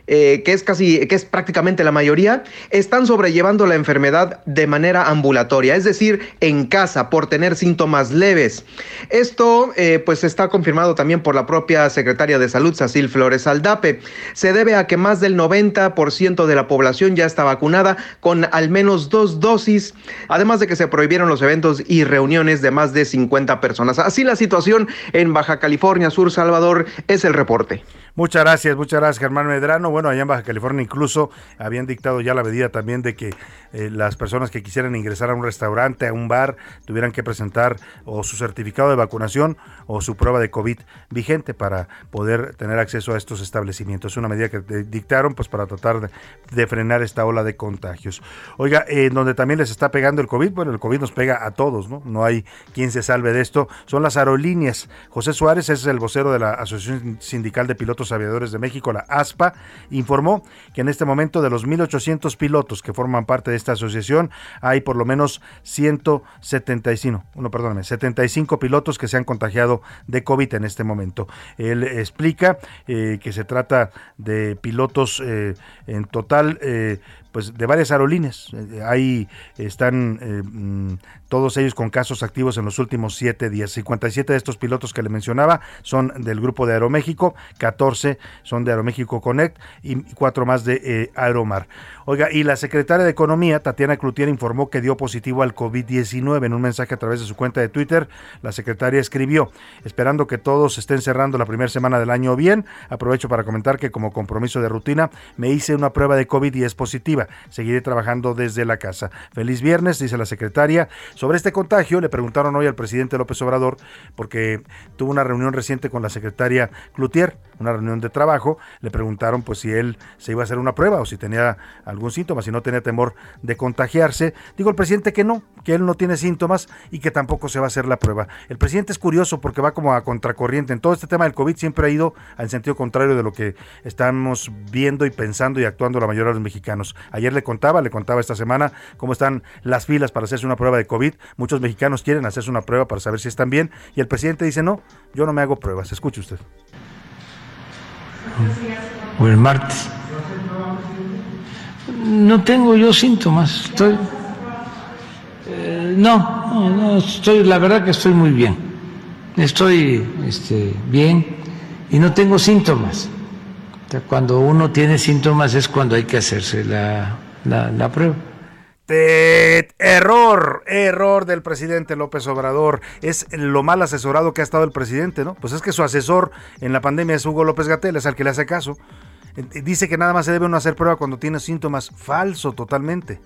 eh, que es casi, que es prácticamente la mayoría, están sobrellevando la enfermedad de manera ambulatoria, es decir, en casa, por tener síntomas leves. Esto, eh, pues, está confirmado también por la propia secretaria de Salud, Cecil Flores Aldape. Se debe a que más del 90% de la población ya está vacunada con al menos dos dosis, además de que se prohibieron los eventos y reuniones de más de 50 personas. Así la situación en Baja California Sur, Salvador, es el reporte. Muchas gracias, muchas gracias Germán Medrano. Bueno, allá en Baja California incluso habían dictado ya la medida también de que eh, las personas que quisieran ingresar a un restaurante, a un bar, tuvieran que presentar o su certificado de vacunación o su prueba de COVID vigente para poder tener acceso a estos establecimientos. Es una medida que dictaron pues para tratar de, frenar esta ola de contagios. Oiga, en donde también les está pegando el COVID, bueno, el COVID nos pega a todos, ¿no? No hay quien se salve de esto. Son las aerolíneas. José Suárez es el vocero de la Asociación Sindical de Pilotos Aviadores de México, la ASPA, informó que en este momento de los 1.800 pilotos que forman parte de esta asociación, hay por lo menos 175, no, perdóname, 75 pilotos que se han contagiado de COVID en este momento. Él explica eh, que se trata de pilotos eh, en total, eh, pues de varias aerolíneas. Eh, ahí están eh, mm, todos ellos con casos activos en los últimos siete días. 57 de estos pilotos que le mencionaba son del grupo de Aeroméxico, 14 son de Aeroméxico Connect y cuatro más de eh, Aeromar. Oiga, y la secretaria de Economía, Tatiana Cloutier, informó que dio positivo al COVID-19 en un mensaje a través de su cuenta de Twitter. La secretaria escribió, esperando que todos estén cerrando la primera semana del año bien, aprovecho para comentar que como compromiso de rutina me hice una prueba de COVID y es positiva. Seguiré trabajando desde la casa. Feliz viernes, dice la secretaria. Sobre este contagio le preguntaron hoy al presidente López Obrador, porque tuvo una reunión reciente con la secretaria Cloutier, una reunión de trabajo, le preguntaron pues si él se iba a hacer una prueba o si tenía algún síntoma, si no tenía temor de contagiarse. Digo el presidente que no, que él no tiene síntomas y que tampoco se va a hacer la prueba. El presidente es curioso porque va como a contracorriente. En todo este tema del COVID siempre ha ido al sentido contrario de lo que estamos viendo y pensando y actuando la mayoría de los mexicanos. Ayer le contaba, le contaba esta semana cómo están las filas para hacerse una prueba de COVID. Muchos mexicanos quieren hacerse una prueba para saber si están bien y el presidente dice, no, yo no me hago pruebas. Escuche usted. O el martes. No tengo yo síntomas. Estoy. Eh, no, no, estoy. La verdad que estoy muy bien. Estoy este, bien y no tengo síntomas. cuando uno tiene síntomas es cuando hay que hacerse la, la, prueba. error, error del presidente López Obrador. Es lo mal asesorado que ha estado el presidente, ¿no? Pues es que su asesor en la pandemia es Hugo López Gatel, es al que le hace caso. Eh, dice que nada más se debe uno hacer prueba cuando tiene síntomas. Falso totalmente.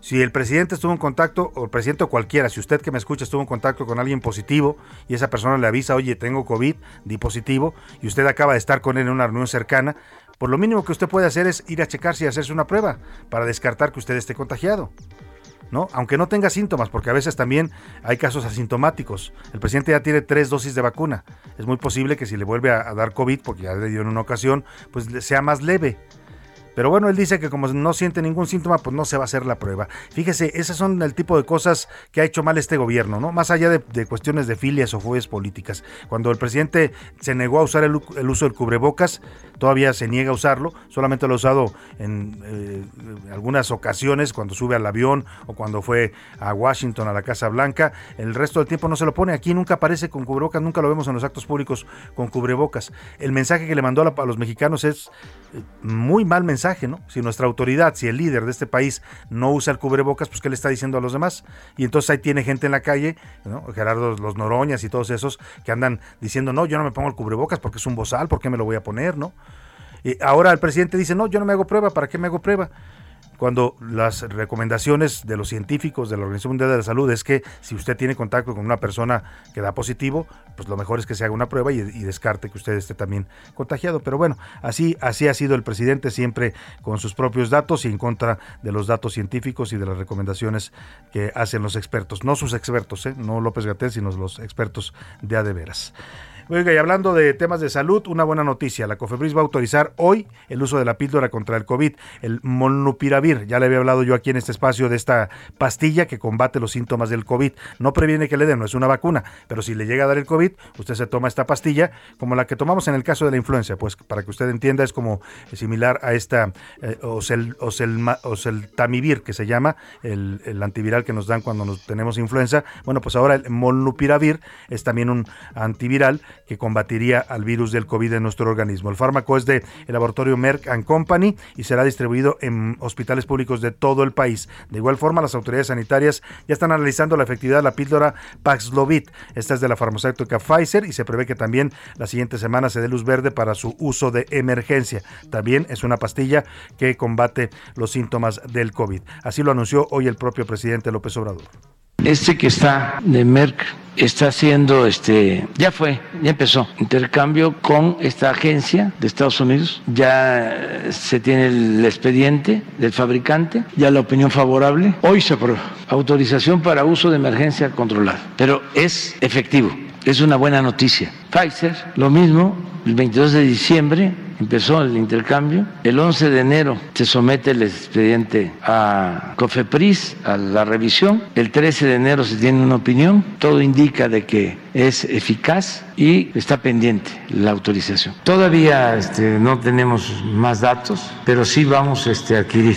Si el presidente estuvo en contacto, o el presidente o cualquiera, si usted que me escucha estuvo en contacto con alguien positivo y esa persona le avisa, oye, tengo COVID, di positivo, y usted acaba de estar con él en una reunión cercana, por lo mínimo que usted puede hacer es ir a checarse y hacerse una prueba para descartar que usted esté contagiado. ¿No? Aunque no tenga síntomas, porque a veces también hay casos asintomáticos. El presidente ya tiene tres dosis de vacuna. Es muy posible que si le vuelve a, dar COVID, porque ya le dio en una ocasión, pues sea más leve. Pero bueno, él dice que como no siente ningún síntoma, pues no se va a hacer la prueba. Fíjese, esas son el tipo de cosas que ha hecho mal este gobierno, ¿no? Más allá de, cuestiones de filias o fues políticas. Cuando el presidente se negó a usar el, uso del cubrebocas, todavía se niega a usarlo, solamente lo ha usado en eh, algunas ocasiones, cuando sube al avión o cuando fue a Washington, a la Casa Blanca. El resto del tiempo no se lo pone. Aquí nunca aparece con cubrebocas, nunca lo vemos en los actos públicos con cubrebocas. El mensaje que le mandó a los mexicanos es eh, muy mal mensaje si nuestra autoridad, si el líder de este país no usa el cubrebocas, pues ¿qué le está diciendo a los demás? Y entonces ahí tiene gente en la calle, Gerardo Los Noroñas y todos esos que andan diciendo, no, yo no me pongo el cubrebocas porque es un bozal, ¿por qué me lo voy a poner, no? Y ahora el presidente dice, no, yo no me hago prueba, ¿para qué me hago prueba? Cuando las recomendaciones de los científicos de la Organización Mundial de la Salud es que si usted tiene contacto con una persona que da positivo, pues lo mejor es que se haga una prueba y, descarte que usted esté también contagiado. Pero bueno, así, así ha sido el presidente siempre con sus propios datos y en contra de los datos científicos y de las recomendaciones que hacen los expertos. No sus expertos, ¿eh? no López Gatel, sino los expertos de a de veras. Oiga, y hablando de temas de salud, una buena noticia. La COFEPRIS va a autorizar hoy el uso de la píldora contra el COVID, el molnupiravir. Ya le había hablado yo aquí en este espacio de esta pastilla que combate los síntomas del COVID. No previene que le den, no es una vacuna, pero si le llega a dar el COVID, usted se toma esta pastilla como la que tomamos en el caso de la influenza. Pues para que usted entienda, es como similar a esta eh, oseltamivir, que se llama el, el, antiviral que nos dan cuando nos tenemos influenza. Bueno, pues ahora el molnupiravir es también un antiviral que combatiría al virus del COVID en nuestro organismo. El fármaco es de el laboratorio Merck Company y será distribuido en hospitales públicos de todo el país. De igual forma, las autoridades sanitarias ya están analizando la efectividad de la píldora Paxlovid. Esta es de la farmacéutica Pfizer y se prevé que también la siguiente semana se dé luz verde para su uso de emergencia. También es una pastilla que combate los síntomas del COVID. Así lo anunció hoy el propio presidente López Obrador. Este que está de Merck está haciendo, este, ya fue, ya empezó, intercambio con esta agencia de Estados Unidos. Ya se tiene el expediente del fabricante, ya la opinión favorable. Hoy se aprueba autorización para uso de emergencia controlada, pero es efectivo, es una buena noticia. Pfizer, lo mismo, el 22 de diciembre empezó el intercambio. El 11 de enero se somete el expediente a COFEPRIS, a la revisión. El 13 de enero se tiene una opinión. Todo indica de que es eficaz y está pendiente la autorización. Todavía este, no tenemos más datos, pero sí vamos este, a adquirir.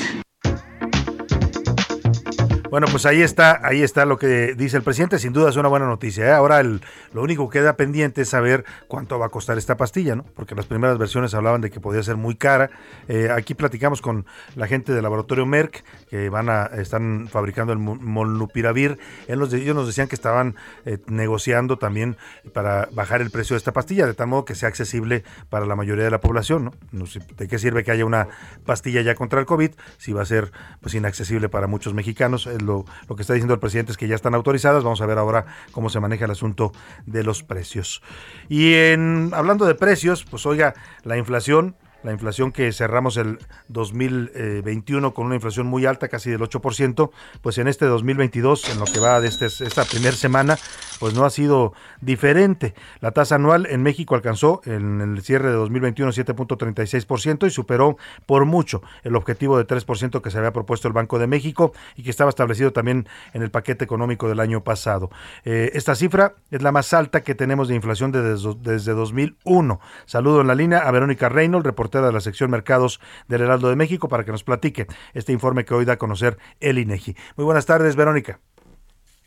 Bueno, pues ahí está, ahí está lo que dice el presidente. Sin duda es una buena noticia. ¿eh? Ahora el, lo único que queda pendiente es saber cuánto va a costar esta pastilla, ¿no? Porque las primeras versiones hablaban de que podía ser muy cara. Eh, aquí platicamos con la gente del laboratorio Merck que van a están fabricando el molnupiravir. Ellos nos decían que estaban eh, negociando también para bajar el precio de esta pastilla de tal modo que sea accesible para la mayoría de la población, ¿no? ¿De qué sirve que haya una pastilla ya contra el COVID si va a ser pues inaccesible para muchos mexicanos? Lo, que está diciendo el presidente es que ya están autorizadas. Vamos a ver ahora cómo se maneja el asunto de los precios. Y en hablando de precios, pues oiga, la inflación la inflación que cerramos el 2021 con una inflación muy alta, casi del 8%, pues en este 2022, en lo que va de este, esta primera semana, pues no ha sido diferente. La tasa anual en México alcanzó en el cierre de 2021 7.36% y superó por mucho el objetivo de 3% que se había propuesto el Banco de México y que estaba establecido también en el paquete económico del año pasado. Eh, esta cifra es la más alta que tenemos de inflación desde, desde 2001. Saludo en la línea a Verónica Reynolds, reportera de la sección Mercados del Heraldo de México, para que nos platique este informe que hoy da a conocer el INEGI. Muy buenas tardes, Verónica.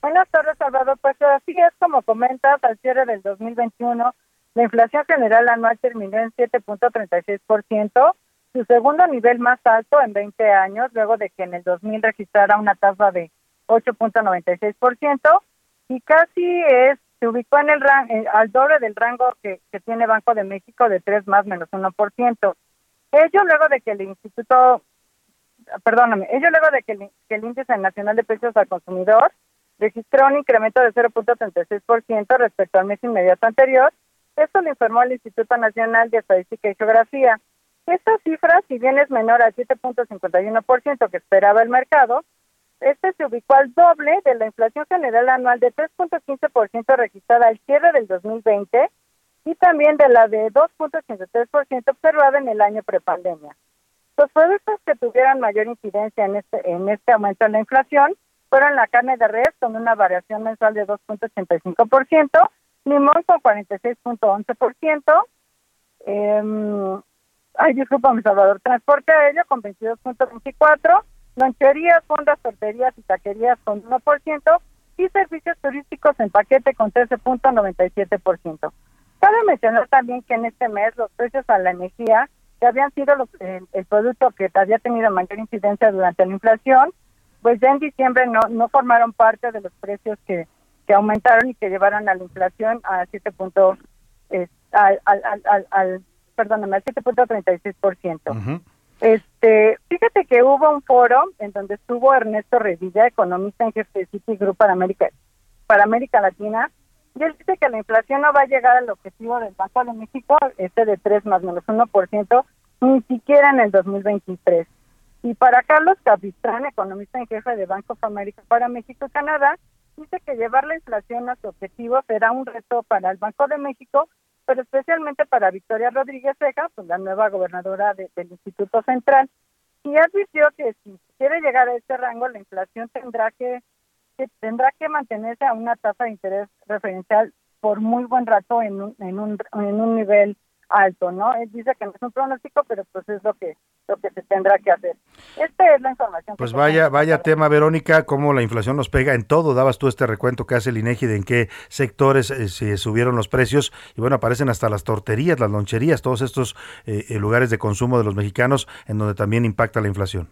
Buenas tardes, Salvador. Pues así es como comentas, al cierre del 2021, la inflación general anual terminó en 7.36%, su segundo nivel más alto en 20 años, luego de que en el 2000 registrara una tasa de 8.96%, y casi es se ubicó en el eh, al doble del rango que, tiene Banco de México de 3 más menos 1%. Ello luego de que el Instituto, perdóname, ello luego de que el, que el Índice Nacional de Precios al Consumidor registró un incremento de 0.36% respecto al mes inmediato anterior. Esto lo informó el Instituto Nacional de Estadística y Geografía. Esta cifra, si bien es menor al 7.51% que esperaba el mercado, este se ubicó al doble de la inflación general anual de 3.15% registrada al cierre del 2020 y también de la de 2.83% observada en el año prepandemia. Los productos que tuvieron mayor incidencia en este, en este aumento de la inflación fueron la carne de res con una variación mensual de 2.85%, limón con 46.11%, eh, ay, discúlpame, Salvador, transporte aéreo con 22.24%, loncherías, fondas, torterías y taquerías con 1% y servicios turísticos en paquete con 13.97%. Cabe mencionar también que en este mes los precios a la energía, que habían sido el, producto que había tenido mayor incidencia durante la inflación, pues ya en diciembre no, no formaron parte de los precios que, que aumentaron y que llevaron a la inflación a 7 puntos, al, al, al, al, perdóname, al 7.36%. Este, fíjate que hubo un foro en donde estuvo Ernesto Revilla, economista en jefe de Citigroup para América, para América Latina, y él dice que la inflación no va a llegar al objetivo del Banco de México, este de 3 más menos 1%, ni siquiera en el 2023. Y para Carlos Capistrán, economista en jefe de Banco of America para México y Canadá, dice que llevar la inflación a su objetivo será un reto para el Banco de México pero especialmente para Victoria Rodríguez Ceja, pues la nueva gobernadora del Instituto Central, y advirtió que si quiere llegar a este rango, la inflación tendrá que, tendrá que mantenerse a una tasa de interés referencial por muy buen rato en un, en un, en un nivel alto, ¿no? Él dice que no es un pronóstico, pero pues es lo que lo que se tendrá que hacer. Esta es la información. Pues vaya vaya tema, Verónica, cómo la inflación nos pega en todo. Dabas tú este recuento que hace el INEGI de en qué sectores eh, se subieron los precios y bueno, aparecen hasta las torterías, las loncherías, todos estos eh, eh, lugares de consumo de los mexicanos en donde también impacta la inflación.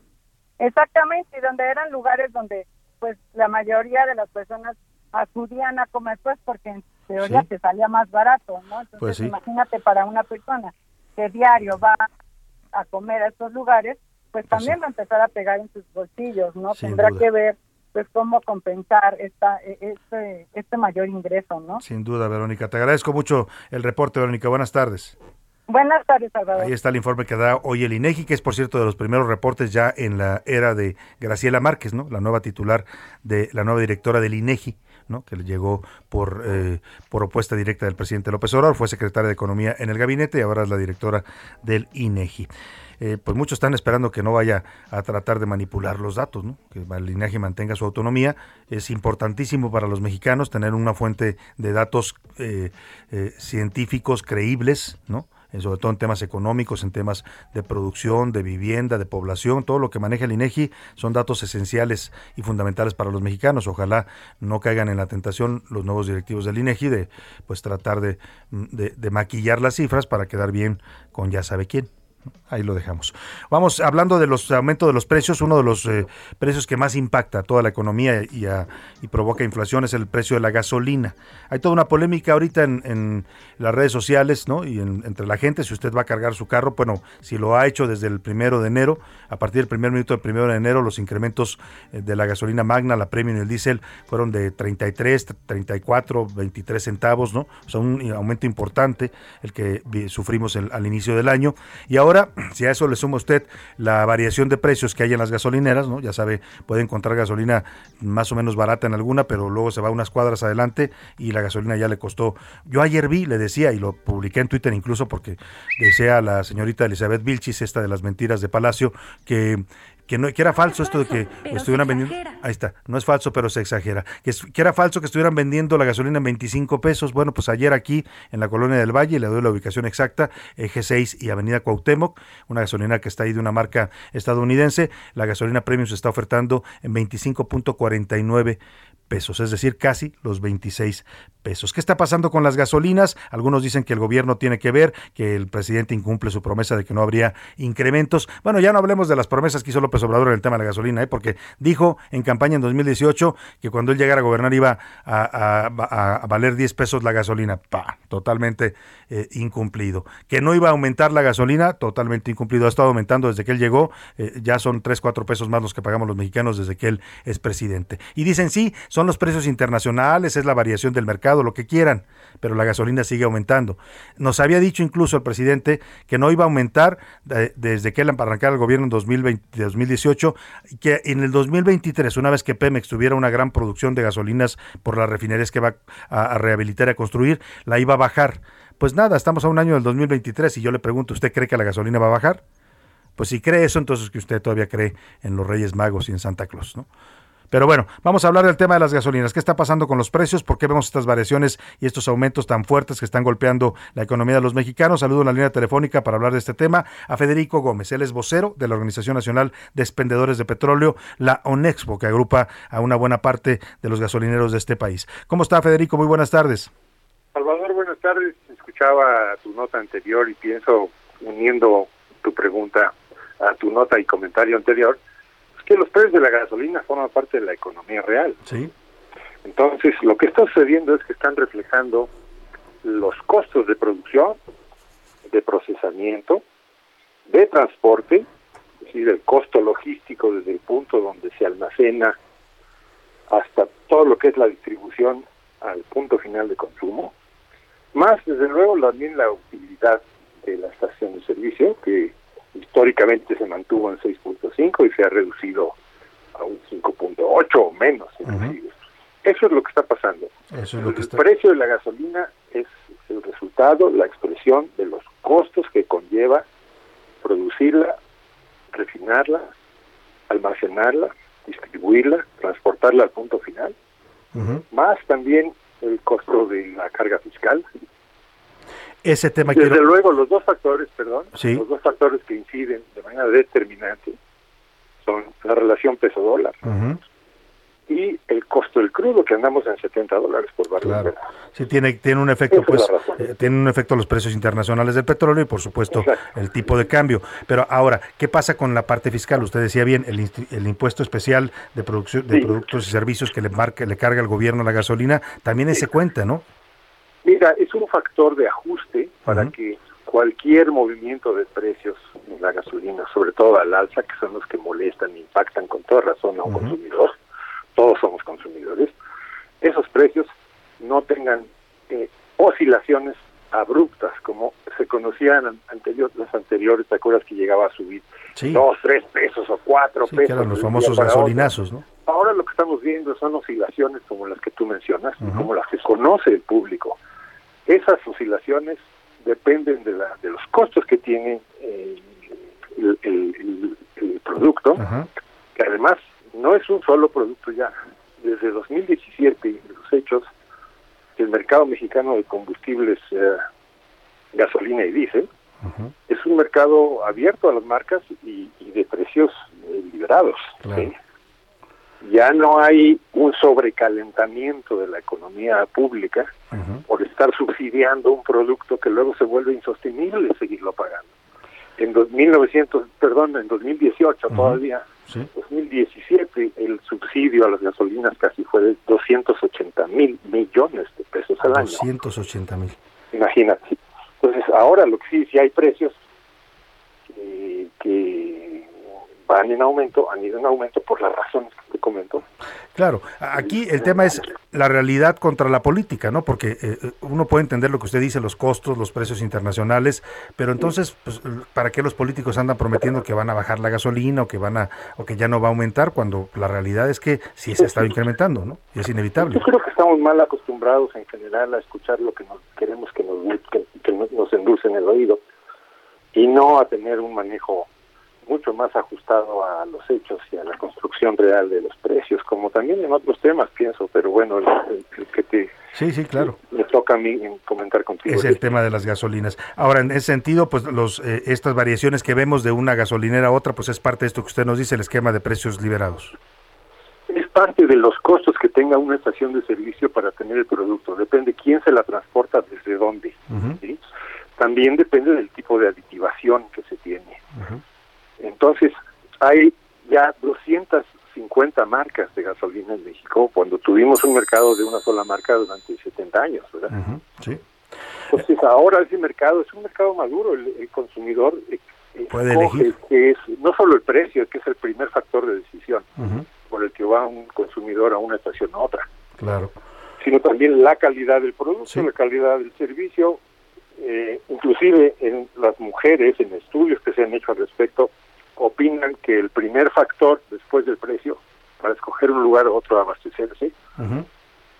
Exactamente, y donde eran lugares donde pues la mayoría de las personas acudían a comer pues porque en teoría te salía más barato, ¿no? Entonces pues imagínate para una persona que diario va a comer a estos lugares, pues, pues también va a empezar a pegar en sus bolsillos, ¿no? Tendrá que ver pues cómo compensar esta e, este este mayor ingreso, ¿no? Sin duda, Verónica. Te agradezco mucho el reporte, Verónica. Buenas tardes. Buenas tardes, Salvador. Ahí está el informe que da hoy el INEGI, que es por cierto de los primeros reportes ya en la era de Graciela Márquez, ¿no? La nueva titular de la nueva directora del INEGI que le llegó por eh, propuesta directa del presidente López Obrador, fue secretaria de Economía en el gabinete y ahora es la directora del INEGI. Eh, pues muchos están esperando que no vaya a tratar de manipular los datos, que el INEGI mantenga su autonomía. Es importantísimo para los mexicanos tener una fuente de datos eh, científicos creíbles, ¿no? Sobre todo en temas económicos, en temas de producción, de vivienda, de población, todo lo que maneja el INEGI son datos esenciales y fundamentales para los mexicanos. Ojalá no caigan en la tentación los nuevos directivos del INEGI de pues tratar de, de maquillar las cifras para quedar bien con ya sabe quién. Ahí lo dejamos. Vamos hablando de los aumentos de los precios. Uno de los eh, precios que más impacta a toda la economía y, y, provoca inflación es el precio de la gasolina. Hay toda una polémica ahorita en, las redes sociales ¿no? y entre la gente. Si usted va a cargar su carro, bueno, si lo ha hecho desde el primero de enero, a partir del primer minuto del primero de enero, los incrementos eh, de la gasolina magna, la premium y el diésel fueron de 33, 34, 23 centavos, ¿no? O sea, un aumento importante el que sufrimos al inicio del año. Y ahora Ahora, *clears throat* si a eso le suma usted la variación de precios que hay en las gasolineras, ¿no? Ya sabe, puede encontrar gasolina más o menos barata en alguna, pero luego se va unas cuadras adelante y la gasolina ya le costó. Yo ayer vi, le decía, y lo publiqué en Twitter incluso porque decía la señorita Elizabeth Vilchis, esta de las mentiras de Palacio, que que no que era falso esto de que estuvieran vendiendo ahí está no es falso pero se exagera. Que, que, era falso que estuvieran vendiendo la gasolina en 25 pesos. Bueno pues ayer aquí en la colonia del Valle le doy la ubicación exacta eje 6 y avenida Cuauhtémoc una gasolina que está ahí de una marca estadounidense. La gasolina premium se está ofertando en 25.49 pesos, es decir, casi los 26 pesos. ¿Qué está pasando con las gasolinas? Algunos dicen que el gobierno tiene que ver, que el presidente incumple su promesa de que no habría incrementos. Bueno, ya no hablemos de las promesas que hizo López Obrador en el tema de la gasolina, ¿eh? porque dijo en campaña en 2018 que cuando él llegara a gobernar iba a, valer 10 pesos la gasolina. Pa, totalmente eh, incumplido. Que no iba a aumentar la gasolina, totalmente incumplido. Ha estado aumentando desde que él llegó, eh, ya son 3, 4 pesos más los que pagamos los mexicanos desde que él es presidente. Y dicen, sí, son los precios internacionales, es la variación del mercado lo que quieran, pero la gasolina sigue aumentando. Nos había dicho incluso el presidente que no iba a aumentar desde que él arrancara el gobierno en 2020, 2018, que en el 2023, una vez que Pemex tuviera una gran producción de gasolinas por las refinerías que va a, rehabilitar y a construir, la iba a bajar. Pues nada, estamos a un año del 2023 y yo le pregunto, ¿usted cree que la gasolina va a bajar? Pues si cree eso, entonces que usted todavía cree en los Reyes Magos y en Santa Claus, ¿no? Pero bueno, vamos a hablar del tema de las gasolinas. ¿Qué está pasando con los precios? ¿Por qué vemos estas variaciones y estos aumentos tan fuertes que están golpeando la economía de los mexicanos? Saludo en la línea telefónica para hablar de este tema a Federico Gómez. Él es vocero de la Organización Nacional de Expendedores de Petróleo, la ONEXPO, que agrupa a una buena parte de los gasolineros de este país. ¿Cómo está, Federico? Muy buenas tardes. Salvador, buenas tardes. Escuchaba tu nota anterior y pienso, uniendo tu pregunta a tu nota y comentario anterior, que los precios de la gasolina forman parte de la economía real. Sí. Entonces, lo que está sucediendo es que están reflejando los costos de producción, de procesamiento, de transporte, es decir, el costo logístico desde el punto donde se almacena hasta todo lo que es la distribución al punto final de consumo, más desde luego también la utilidad de la estación de servicio, que históricamente se mantuvo en 6.5 y se ha reducido a un 5.8 o menos. Eso es lo que está pasando. el precio de la gasolina es el resultado, la expresión de los costos que conlleva producirla, refinarla, almacenarla, distribuirla, transportarla al punto final, más también el costo de la carga fiscal, ese tema Desde luego, los dos factores, perdón, los dos factores que inciden de manera determinante son la relación peso-dólar y el costo del crudo, que andamos en 70 dólares por barril. Claro. Sí, tiene, tiene un efecto, pues, eh, tiene un efecto los precios internacionales del petróleo y, por supuesto, el tipo de cambio. Pero ahora, ¿qué pasa con la parte fiscal? Usted decía bien, el, el impuesto especial de producción de productos y servicios que le marca, le carga el gobierno a la gasolina, también ese cuenta, ¿no? Mira, es un factor de ajuste para que cualquier movimiento de precios en la gasolina, sobre todo al alza, que son los que molestan e impactan con toda razón a un consumidor, todos somos consumidores, esos precios no tengan eh, oscilaciones abruptas como se conocían anterior, las anteriores, ¿te acuerdas que llegaba a subir dos, tres pesos o cuatro pesos? Que eran los famosos gasolinazos, ¿no? Ahora lo que estamos viendo son oscilaciones como las que tú mencionas, como las que conoce el público. Esas oscilaciones dependen de, la, de los costos que tiene eh, el, producto, que además no es un solo producto ya. Desde 2017 y los hechos, el mercado mexicano de combustibles, eh, gasolina y diésel, Es un mercado abierto a las marcas y, de precios eh, liberados. Ya no hay un sobrecalentamiento de la economía pública por estar subsidiando un producto que luego se vuelve insostenible seguirlo pagando. En 1900, perdón, en 2018 todavía, 2017, el subsidio a las gasolinas casi fue de 280 mil millones de pesos al año. 280 mil. Imagínate. Entonces, ahora lo que sí, sí hay precios eh, que van en aumento, han ido en aumento por las razones que te comento. Claro, aquí el tema es la realidad contra la política, ¿no? Porque eh, eh, uno puede entender lo que usted dice, los costos, los precios internacionales, pero entonces, pues, ¿para qué los políticos andan prometiendo que van a bajar la gasolina o que van a o que ya no va a aumentar cuando la realidad es que sí se está incrementando, ¿no? Y es inevitable. Yo creo que estamos mal acostumbrados en general a escuchar lo que nos queremos que nos que, que nos endulce en el oído y no a tener un manejo mucho más ajustado a los hechos y a la construcción real de los precios, como también en otros temas pienso, pero bueno, el, que te sí, sí, claro. me toca a mí comentar contigo. Es el tema de las gasolinas. Ahora, en ese sentido, pues los eh, estas variaciones que vemos de una gasolinera a otra, pues es parte de esto que usted nos dice, el esquema de precios liberados. Es parte de los costos que tenga una estación de servicio para tener el producto. Depende quién se la transporta, desde dónde. También depende del tipo de aditivación que se tiene. Entonces, hay ya 250 marcas de gasolina en México cuando tuvimos un mercado de una sola marca durante 70 años, ¿verdad? sí. Entonces, ahora ese mercado es un mercado maduro, el, consumidor eh, eh, puede elegir que es no solo el precio, que es el primer factor de decisión por el que va un consumidor a una estación a otra. Claro. Sino también la calidad del producto, la calidad del servicio, eh, inclusive en las mujeres, en estudios que se han hecho al respecto, opinan que el primer factor después del precio para escoger un lugar u otro a abastecerse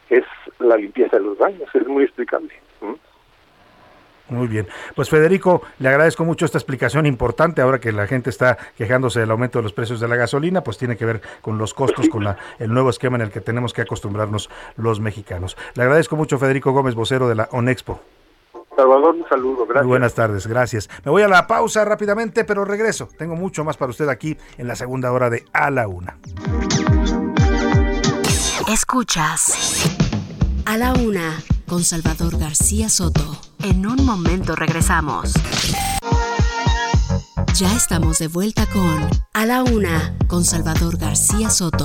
es la limpieza de los baños, es muy explicable. Muy bien. Pues Federico, le agradezco mucho esta explicación importante. Ahora que la gente está quejándose del aumento de los precios de la gasolina, pues tiene que ver con los costos, con la, el nuevo esquema en el que tenemos que acostumbrarnos los mexicanos. Le agradezco mucho Federico Gómez, vocero de la ONEXPO. Salvador, un saludo, gracias. Muy buenas tardes, gracias. Me voy a la pausa rápidamente, pero regreso. Tengo mucho más para usted aquí en la segunda hora de A la Una. Escuchas A la Una con Salvador García Soto. En un momento regresamos. Ya estamos de vuelta con A la Una con Salvador García Soto.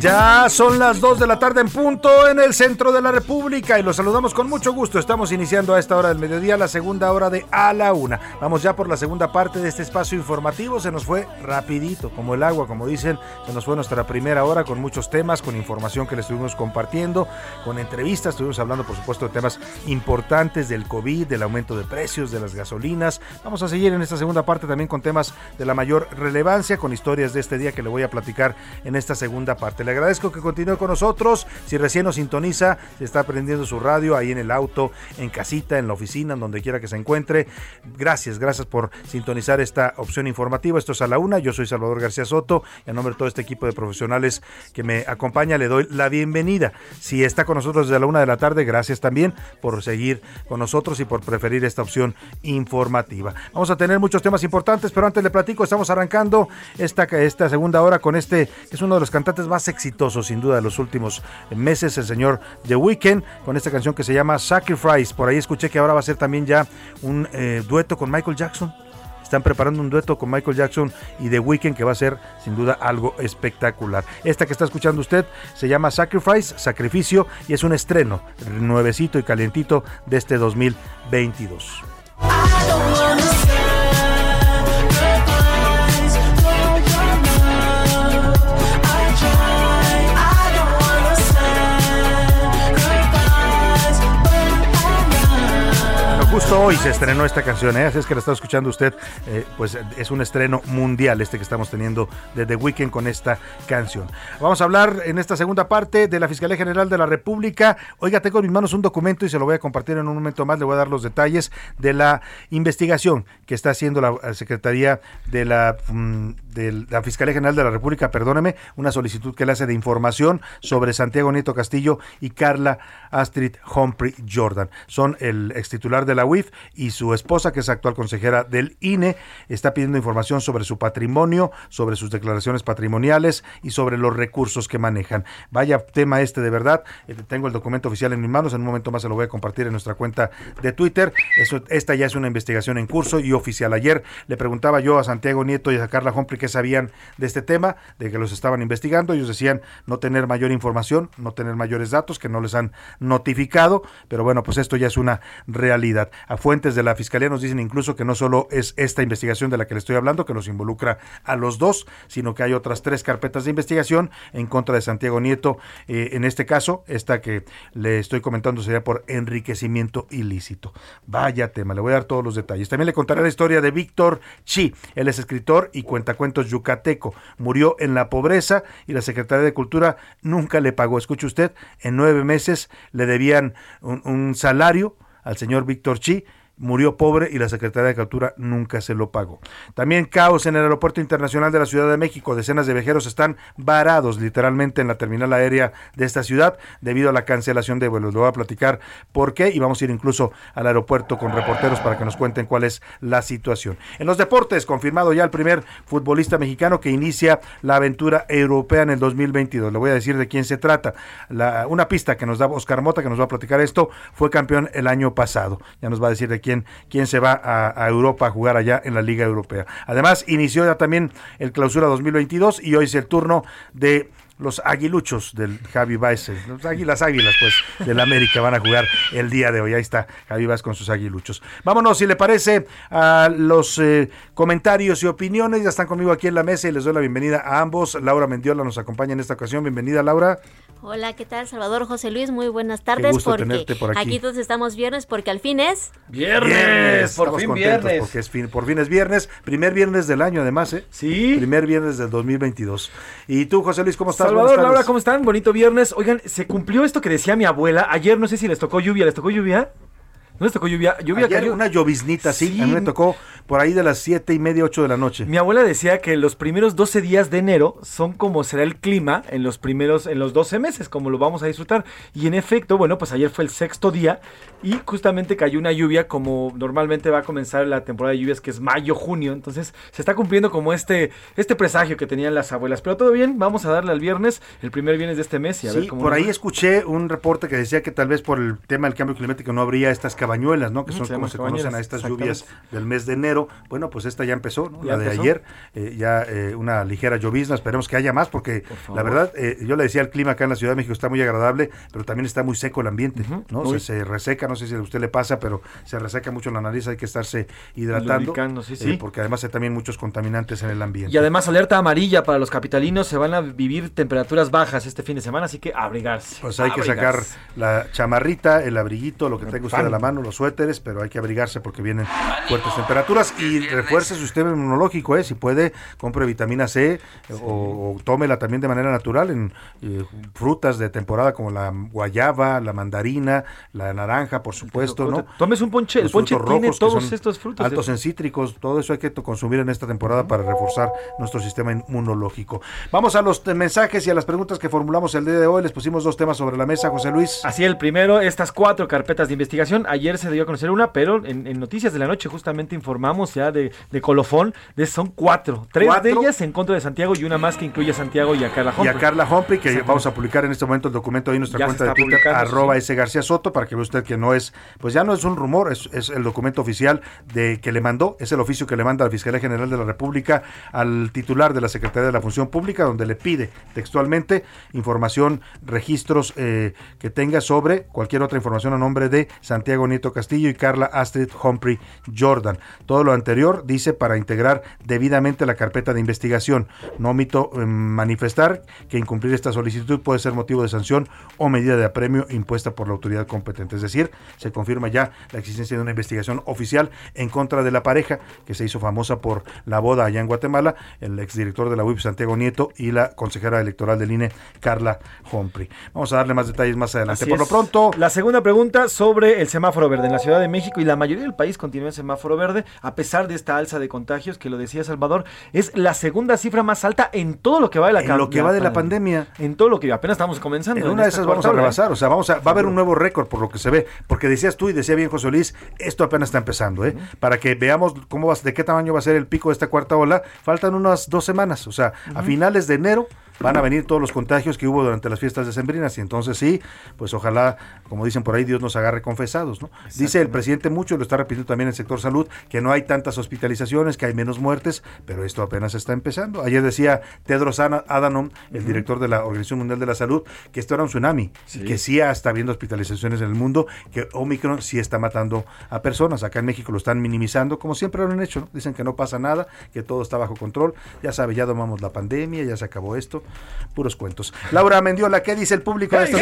Ya son las 2 de la tarde en punto en el centro de la República y los saludamos con mucho gusto. Estamos iniciando a esta hora del mediodía la segunda hora de A la Una. Vamos ya por la segunda parte de este espacio informativo. Se nos fue rapidito, como el agua, como dicen. Se nos fue nuestra primera hora con muchos temas, con información que les estuvimos compartiendo, con entrevistas. Estuvimos hablando, por supuesto, de temas importantes del COVID, del aumento de precios, de las gasolinas. Vamos a seguir en esta segunda parte también con temas de la mayor relevancia, con historias de este día que le voy a platicar en esta segunda parte. Le agradezco que continúe con nosotros. Si recién nos sintoniza, se está prendiendo su radio ahí en el auto, en casita, en la oficina, en donde quiera que se encuentre. Gracias, gracias por sintonizar esta opción informativa. Esto es a la una. Yo soy Salvador García Soto y a nombre de todo este equipo de profesionales que me acompaña le doy la bienvenida. Si está con nosotros desde la una de la tarde, gracias también por seguir con nosotros y por preferir esta opción informativa. Vamos a tener muchos temas importantes, pero antes le platico, estamos arrancando esta, esta segunda hora con este, que es uno de los cantantes más exitoso sin duda de los últimos meses, el señor The Weeknd, con esta canción que se llama Sacrifice. Por ahí escuché que ahora va a ser también ya un eh, dueto con Michael Jackson. Están preparando un dueto con Michael Jackson y The Weeknd que va a ser sin duda algo espectacular. Esta que está escuchando usted se llama Sacrifice, Sacrificio, y es un estreno nuevecito y calientito de este 2022. Hoy se estrenó esta canción, ¿eh? así es que la está escuchando usted, eh, pues es un estreno mundial este que estamos teniendo de The Weeknd con esta canción. Vamos a hablar en esta segunda parte de la Fiscalía General de la República. Oiga, tengo en mis manos un documento y se lo voy a compartir en un momento más, le voy a dar los detalles de la investigación que está haciendo la Secretaría de la, mm, de la Fiscalía General de la República, perdóneme, una solicitud que le hace de información sobre Santiago Nieto Castillo y Carla Astrid Humphrey Jordan. Son el ex titular de la UIF y su esposa, que es actual consejera del INE, está pidiendo información sobre su patrimonio, sobre sus declaraciones patrimoniales y sobre los recursos que manejan. Vaya tema este de verdad. Eh, tengo el documento oficial en mis manos, en un momento más se lo voy a compartir en nuestra cuenta de Twitter. Esta ya es una investigación en curso y oficial. Ayer le preguntaba yo a Santiago Nieto y a Carla Humphrey qué sabían de este tema, de que los estaban investigando. Ellos decían no tener mayor información, no tener mayores datos, que no les han notificado, pero bueno, pues esto ya es una realidad. A fuentes de la Fiscalía nos dicen incluso que no solo es esta investigación de la que le estoy hablando, que nos involucra a los dos, sino que hay otras tres carpetas de investigación en contra de Santiago Nieto. Eh, en este caso, esta que le estoy comentando sería por enriquecimiento ilícito. Vaya tema, le voy a dar todos los detalles. También le contaré la historia de Víctor Chi. Él es escritor y yucateco. Murió en la pobreza y la Secretaría de Cultura nunca le pagó. Escuche usted, en nueve meses le debían un, un salario al señor Víctor Chi murió pobre y la Secretaría de Cultura nunca se lo pagó. También caos en el Aeropuerto Internacional de la Ciudad de México. Decenas de viajeros están varados literalmente en la terminal aérea de esta ciudad debido a la cancelación de vuelos. Le voy a platicar por qué y vamos a ir incluso al aeropuerto con reporteros para que nos cuenten cuál es la situación. En los deportes, confirmado ya el primer futbolista mexicano que inicia la aventura europea en el 2022. Le voy a decir de quién se trata. La, una pista que nos da Oscar Mota, que nos va a platicar esto, fue campeón el año pasado. Ya nos va a decir de quién quién, se va a, Europa a jugar allá en la Liga Europea. Además, inició ya también el clausura 2022 y hoy es el turno de los aguiluchos del Javi Baez, los águilas águilas pues del América van a jugar el día de hoy. Ahí está Javi Baez con sus aguiluchos. Vámonos, si le parece, a los eh, comentarios y opiniones. Ya están conmigo aquí en la mesa y les doy la bienvenida a ambos. Laura Mendiola nos acompaña en esta ocasión. Bienvenida, Laura. Hola, ¿qué tal? Salvador José Luis, muy buenas tardes. Qué porque por aquí. todos estamos viernes porque al fin es viernes. por fin viernes. Porque es fin, por fin es viernes, primer viernes del año además, ¿eh? Sí. Primer viernes del 2022. ¿Y tú, José Luis, cómo estás? Salvador, Laura, ¿cómo están? Bonito viernes. Oigan, se cumplió esto que decía mi abuela. Ayer no sé si les tocó lluvia, ¿les tocó lluvia? ¿No les tocó lluvia? Lluvia Ayer una lloviznita, sí. A mí me tocó por ahí de las siete y media, ocho de la noche. Mi abuela decía que los primeros 12 días de enero son como será el clima en los primeros, en los 12 meses, como lo vamos a disfrutar. Y en efecto, bueno, pues ayer fue el sexto día y justamente cayó una lluvia como normalmente va a comenzar la temporada de lluvias, que es mayo, junio. Entonces se está cumpliendo como este, este presagio que tenían las abuelas. Pero todo bien, vamos a darle al viernes, el primer viernes de este mes. Y a sí, ver cómo por ahí escuché un reporte que decía que tal vez por el tema del cambio climático no habría estas cabañuelas, ¿no? Que son como se conocen a estas lluvias del mes de enero. Bueno, pues esta ya empezó, la de ayer, eh, ya eh, una ligera llovizna, esperemos que haya más, porque la verdad, eh, yo le decía, el clima acá en la Ciudad de México está muy agradable, pero también está muy seco el ambiente, ¿no? se reseca, no sé si a usted le pasa, pero se reseca mucho la nariz, hay que estarse hidratando, porque además hay también muchos contaminantes en el ambiente. Y además alerta amarilla para los capitalinos, se van a vivir temperaturas bajas este fin de semana, así que abrigarse. Pues hay que sacar la chamarrita, el abriguito, lo que tenga usted a la mano, los suéteres, pero hay que abrigarse porque vienen fuertes temperaturas y refuerce su sistema inmunológico, ¿eh? si puede, compre vitamina C o, tómela también de manera natural en eh, frutas de temporada como la guayaba, la mandarina, la naranja, por supuesto, ¿no? Tomes un ponche, el ponche tiene todos estos frutos. Altos en cítricos, todo eso hay que consumir en esta temporada para reforzar nuestro sistema inmunológico. Vamos a los mensajes y a las preguntas que formulamos el día de hoy. Les pusimos dos temas sobre la mesa, José Luis. Así, el primero, estas cuatro carpetas de investigación. Ayer se dio a conocer una, pero en, Noticias de la Noche justamente informamos ya de, de colofón. De, son cuatro. Tres de ellas en contra de Santiago y una más que incluye a Santiago y a Carla Humphrey. Y a Carla Humphrey, que vamos a publicar en este momento el documento ahí en nuestra cuenta de Twitter, arroba ese García Soto, para que vea usted que no es, pues ya no es un rumor, es, es, el documento oficial de que le mandó, es el oficio que le manda la Fiscalía General de la República al titular de la Secretaría de la Función Pública, donde le pide textualmente información, registros eh, que tenga sobre cualquier otra información a nombre de Santiago Nieto Castillo y Carla Astrid Humphrey Jordan. Todo lo anterior dice para integrar debidamente la carpeta de investigación. No omito eh, manifestar que incumplir esta solicitud puede ser motivo de sanción o medida de apremio impuesta por la autoridad competente. Es decir, se confirma ya la existencia de una investigación oficial en contra de la pareja que se hizo famosa por la boda allá en Guatemala, el exdirector de la UIP Santiago Nieto y la consejera electoral del INE Carla Humphrey. Vamos a darle más detalles más adelante. Así por lo pronto, La segunda pregunta sobre el semáforo verde en la Ciudad de México y la mayoría del país continúa en semáforo verde a pesar de esta alza de contagios que lo decía Salvador es la segunda cifra más alta en todo lo que va de la En lo que va de la pandemia. en todo lo que apenas estamos comenzando En una de esas vamos a rebasar, o sea, vamos a, va a haber un nuevo récord por lo que se ve, porque decías tú y decía bien José Luis, esto apenas está empezando, ¿eh? Para que veamos cómo va, de qué tamaño va a ser el pico de esta cuarta ola, faltan unas dos semanas, o sea, a finales de enero van a venir todos los contagios que hubo durante las fiestas decembrinas y entonces sí, pues ojalá, como dicen por ahí, Dios nos agarre confesados, ¿no? Dice el presidente mucho, lo está repitiendo también el sector salud, que no hay tantas hospitalizaciones, que hay menos muertes, pero esto apenas está empezando. Ayer decía Tedros Adhanom, el director de la Organización Mundial de la Salud, que esto era un tsunami, que sí está habiendo hospitalizaciones en el mundo, que Omicron sí está matando a personas. Acá en México lo están minimizando, como siempre lo han hecho, ¿no? Dicen que no pasa nada, que todo está bajo control. Ya sabe, ya domamos la pandemia, ya se acabó esto. Puros cuentos. Laura Mendiola, ¿qué dice el público de estas?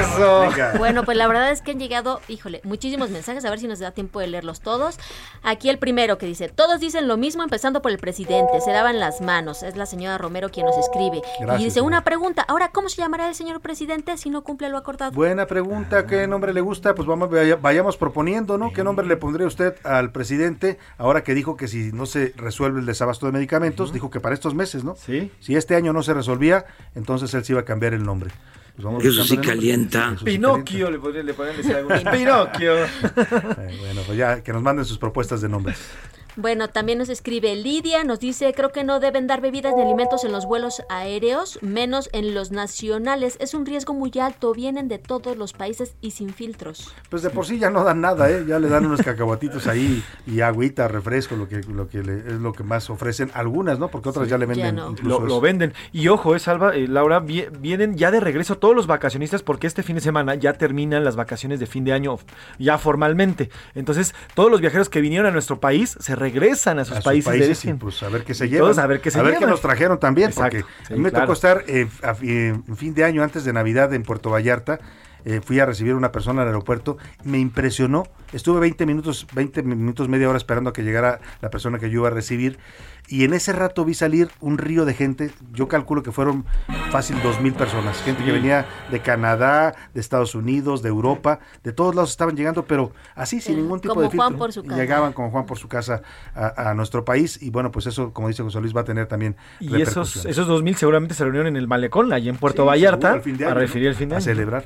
Eso. Venga. Bueno, pues la verdad es que han llegado, híjole, muchísimos mensajes, a ver si nos da tiempo de leerlos todos. Aquí el primero que dice, todos dicen lo mismo empezando por el presidente, se daban las manos. Es la señora Romero quien nos escribe. Gracias, y dice, una pregunta, ahora, ¿cómo se llamará el señor presidente si no cumple lo acordado? Buena pregunta, ¿qué nombre le gusta? Pues vamos, vaya- vayamos proponiendo, ¿no? ¿Qué nombre le pondría usted al presidente ahora que dijo que si no se resuelve el desabasto de medicamentos, dijo que para estos meses, ¿no? Sí. Si este año no se resolvía, entonces él sí iba a cambiar el nombre. Pues vamos Eso sí calienta. Eso sí Pinocchio, le podrían, le podrían decir algunos. *laughs* Pinocchio. calienta. Eh, bueno, pues ya que nos manden sus propuestas de nombres. Bueno, también nos escribe Lidia, nos dice, creo que no deben dar bebidas ni alimentos en los vuelos aéreos, menos en los nacionales. Es un riesgo muy alto, vienen de todos los países y sin filtros. Pues de por sí ya no dan nada, ¿eh? Ya le dan unos cacahuatitos ahí y agüita, refresco, lo que, lo que le- es lo que más ofrecen algunas, ¿no? Porque otras ya le venden no. incluso Lo, venden. Y ojo, eh, Salva, eh, Laura, vi- vienen ya de regreso todos los vacacionistas porque este fin de semana ya terminan las vacaciones de fin de año ya formalmente. Entonces, todos los viajeros que vinieron a nuestro país se regresan a sus a sus países, de y origen. pues a ver qué se llevan. todos a ver qué se A ver qué nos trajeron también, Exacto, porque sí, a mí me claro. tocó estar eh, a eh, fin de año antes de Navidad en Puerto Vallarta. Eh, fui a recibir a una persona al aeropuerto, me impresionó. Estuve 20 minutos, 20 minutos, media hora esperando a que llegara la persona que yo iba a recibir. Y en ese rato vi salir un río de gente. Yo calculo que fueron fácil dos mil personas. Gente que venía de Canadá, de Estados Unidos, de Europa, de todos lados estaban llegando, pero así sin ningún tipo como de filtro. Juan por su casa. Llegaban como Juan por su casa a, a nuestro país y bueno, pues eso, como dice José Luis, va a tener también Y esos, esos 2000 seguramente se reunieron en el malecón, allí en Puerto Sí, Vallarta, seguro, al fin de a año, referir el fin de A año. celebrar.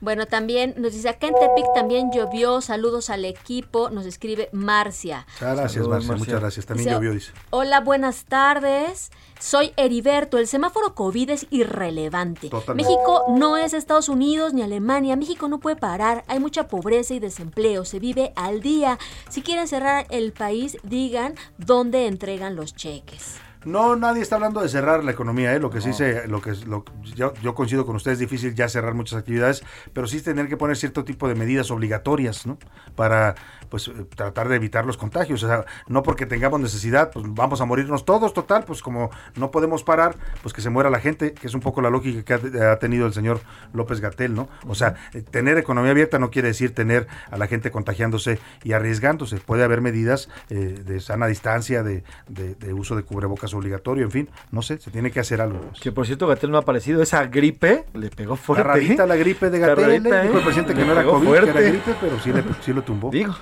Bueno, también nos dice, acá en Tepic también llovió, saludos al equipo, nos escribe Marcia. Muchas gracias, Saludos, Marcia, Marcia. muchas gracias. También Dice, llovió, dice. Hola, buenas tardes. Soy Heriberto. El semáforo COVID es irrelevante. Totalmente. México no es Estados Unidos ni Alemania. México no puede parar. Hay mucha pobreza y desempleo. Se vive al día. Si quieren cerrar el país, digan dónde entregan los cheques. No, nadie está hablando de cerrar la economía, ¿eh? lo que sí se, lo que lo, yo, yo coincido con ustedes, es difícil ya cerrar muchas actividades, pero sí tener que poner cierto tipo de medidas obligatorias, ¿no? Para pues eh, tratar de evitar los contagios, o sea, no porque tengamos necesidad, pues vamos a morirnos todos, total, pues como no podemos parar, pues que se muera la gente, que es un poco la lógica que ha, ha tenido el señor López Gatel, ¿no? O sea, eh, tener economía abierta no quiere decir tener a la gente contagiándose y arriesgándose, puede haber medidas eh, de sana distancia, de, de- de uso de cubrebocas obligatorio, en fin, no sé, se tiene que hacer algo. Que por cierto, Gatel no ha aparecido. Esa gripe le pegó fuerte. Rarita la gripe de Gatel, ¿eh? dijo el ¿eh? presidente que Le no era COVID, que era fuerte. gripe, pero sí, le, sí lo tumbó. Digo.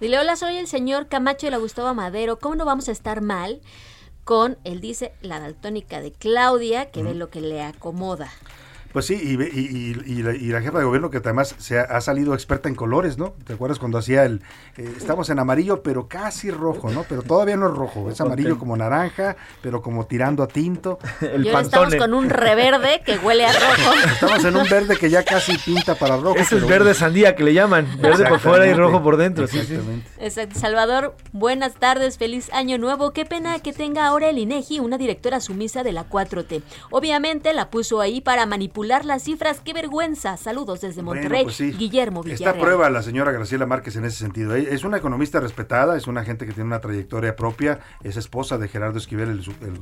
Dile, hola, soy el señor Camacho de la Gustavo Madero. ¿Cómo no vamos a estar mal con, él dice, la daltónica de Claudia, que ve lo que le acomoda? Pues sí, y, ve- y- y- y la, y la jefa de gobierno que además se ha, ha salido experta en colores, ¿no? ¿Te acuerdas cuando hacía el... eh, estamos en amarillo, pero casi rojo, ¿no? Pero todavía no es rojo, es amarillo como naranja, pero como tirando a tinto. *laughs* y ahora estamos con un reverde que huele a rojo. *laughs* Estamos en un verde que ya casi pinta para rojo. Es el verde bueno. sandía que le llaman. Verde por fuera y Exactamente. rojo por dentro. Sí, sí. Exactamente. Exacto. Salvador, buenas tardes, feliz año nuevo. Qué pena que tenga ahora el INEGI una directora sumisa de la 4T. Obviamente la puso ahí para manipular las cifras. ¡Qué vergüenza! Saludos desde Bueno, Monterrey, pues sí. Guillermo Villarreal. Está a prueba la señora Graciela Márquez en ese sentido. Ella Es una economista respetada, es una gente que tiene una trayectoria propia, es esposa de Gerardo Esquivel, el, su- el,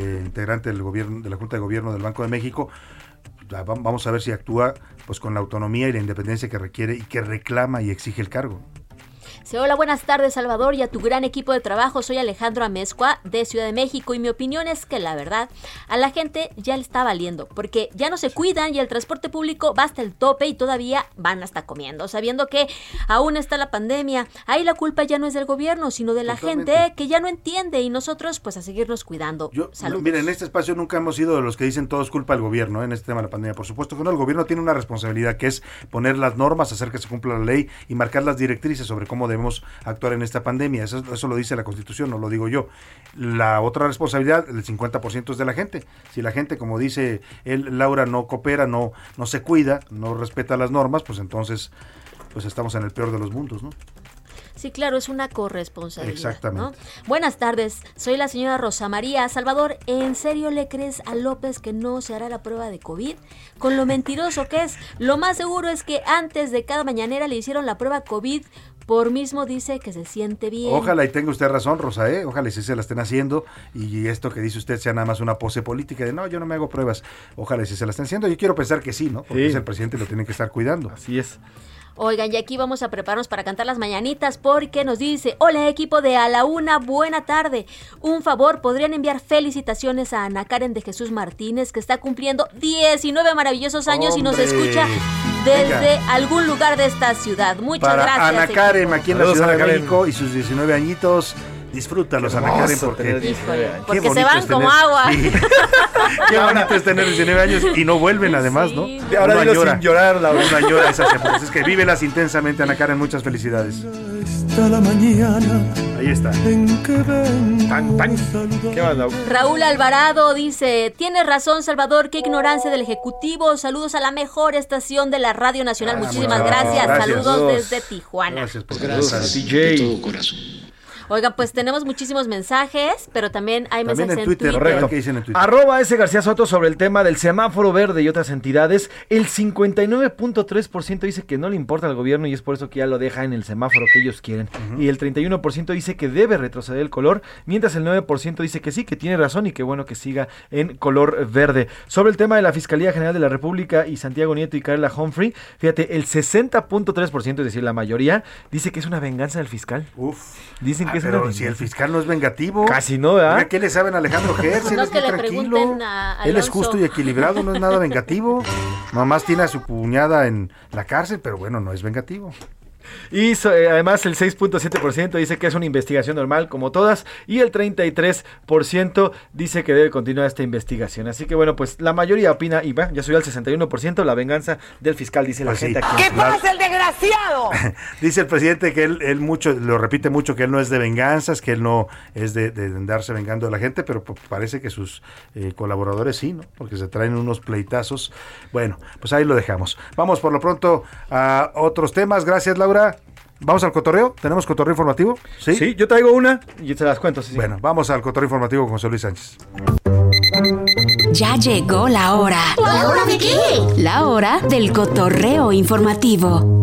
eh, integrante del gobierno, de la Junta de Gobierno del Banco de México. Vamos a ver si actúa pues con la autonomía y la independencia que requiere y que reclama y exige el cargo. Hola, buenas tardes Salvador y a tu gran equipo de trabajo. Soy Alejandro Amezcua de Ciudad de México y mi opinión es que la verdad a la gente ya le está valiendo porque ya no se cuidan y el transporte público va hasta el tope y todavía van hasta comiendo, sabiendo que aún está la pandemia. Ahí la culpa ya no es del gobierno, sino de la Totalmente. gente que ya no entiende y nosotros pues a seguirnos cuidando. Saludos. Miren, en este espacio nunca hemos sido de los que dicen todo es culpa del gobierno ¿eh? en este tema de la pandemia. Por supuesto que no, el gobierno tiene una responsabilidad que es poner las normas, hacer que se cumpla la ley y marcar las directrices sobre cómo debemos actuar en esta pandemia. Eso, eso lo dice la Constitución, no lo digo yo. La otra responsabilidad, el 50% es de la gente. Si la gente, como dice él, Laura, no coopera, no, no se cuida, no respeta las normas, pues entonces pues estamos en el peor de los mundos, ¿no? Sí, claro, es una corresponsabilidad. Exactamente. ¿no? Buenas tardes, soy la señora Rosa María. Salvador, ¿en serio le crees a López que no se hará la prueba de COVID? Con lo mentiroso que es, lo más seguro es que antes de cada mañanera le hicieron la prueba COVID. Por mismo dice que se siente bien. Ojalá y tenga usted razón, Rosa, ¿eh? ojalá y sí se la estén haciendo y esto que dice usted sea nada más una pose política de no, yo no me hago pruebas. Ojalá y sí se la estén haciendo. Yo quiero pensar que sí, ¿no? Porque Sí. es el presidente y lo tienen que estar cuidando. Así es. Oigan, y aquí vamos a prepararnos para cantar las mañanitas porque nos dice, hola equipo de A la Una, buena tarde. Un favor, ¿podrían enviar felicitaciones a Ana Karen de Jesús Martínez que está cumpliendo 19 maravillosos años y nos escucha desde Venga. algún lugar de esta ciudad? Muchas Para gracias. Ana equipo. Karen, aquí en la Saludos, Ciudad de. México y sus 19 añitos. Disfrútalos, Ana Karen, porque, tener 19 años. qué Porque se van como tener- agua. Sí. *laughs* Qué bonito es tener 19 años y no vuelven además, ¿no? Y ahora Uno añora. sin llorar, Laura. Uno añora esas épocas. Es que vívelas intensamente, Ana Karen. Muchas felicidades. Hasta la mañana Ahí está. Tan, tan. ¿Qué Laura? Raúl Alvarado dice, tienes razón Salvador, qué ignorancia del Ejecutivo. Saludos a la mejor estación de la Radio Nacional. Ah, Muchísimas gracias. gracias. Saludos Saludos. desde Tijuana. Gracias por Gracias, DJ. DJ. Oigan, pues tenemos muchísimos mensajes, pero también hay También mensajes en Twitter, Correcto. ¿qué dicen en Twitter? Arroba ese García Soto sobre el tema del semáforo verde y otras entidades. El 59.3% dice que no le importa al gobierno y es por eso que ya lo deja en el semáforo que ellos quieren. Y el 31% dice que debe retroceder el color, mientras el 9% dice que sí, que tiene razón y que bueno que siga en color verde. Sobre el tema de la Fiscalía General de la República y Santiago Nieto y Carla Humphrey, fíjate, el 60.3%, es decir, la mayoría, dice que es una venganza del fiscal. Uf. Dicen Ah, que es una pero si el fiscal no es vengativo. Casi no, ¿verdad? ¿Qué le saben a Alejandro *laughs* Gertz? Él No, es que muy le tranquilo. a Él es justo y equilibrado, no es nada vengativo. *laughs* Nomás tiene a su cuñada en la cárcel, pero bueno, no es vengativo. Y so- eh, además el 6.7% dice que es una investigación normal como todas y el 33% dice que debe continuar esta investigación. Así que bueno, pues la mayoría opina y va, ya subió al 61% la venganza del fiscal, dice la Pues sí. gente aquí. ¿Qué pasa, el desgraciado? *laughs* Dice el presidente que él, él mucho, lo repite mucho, que él no es de venganzas, que él no es de, de andarse vengando de la gente, pero pues, parece que sus eh, colaboradores sí, ¿no? Porque se traen unos pleitazos. Bueno, pues ahí lo dejamos. Vamos por lo pronto a otros temas. Gracias, Laura. ¿Vamos al cotorreo? ¿Tenemos cotorreo informativo? Sí. Sí, yo traigo una y te las cuento. sí, sí. Bueno, vamos al cotorreo informativo con José Luis Sánchez. Ya llegó la hora. ¿La hora de qué? La hora del cotorreo informativo.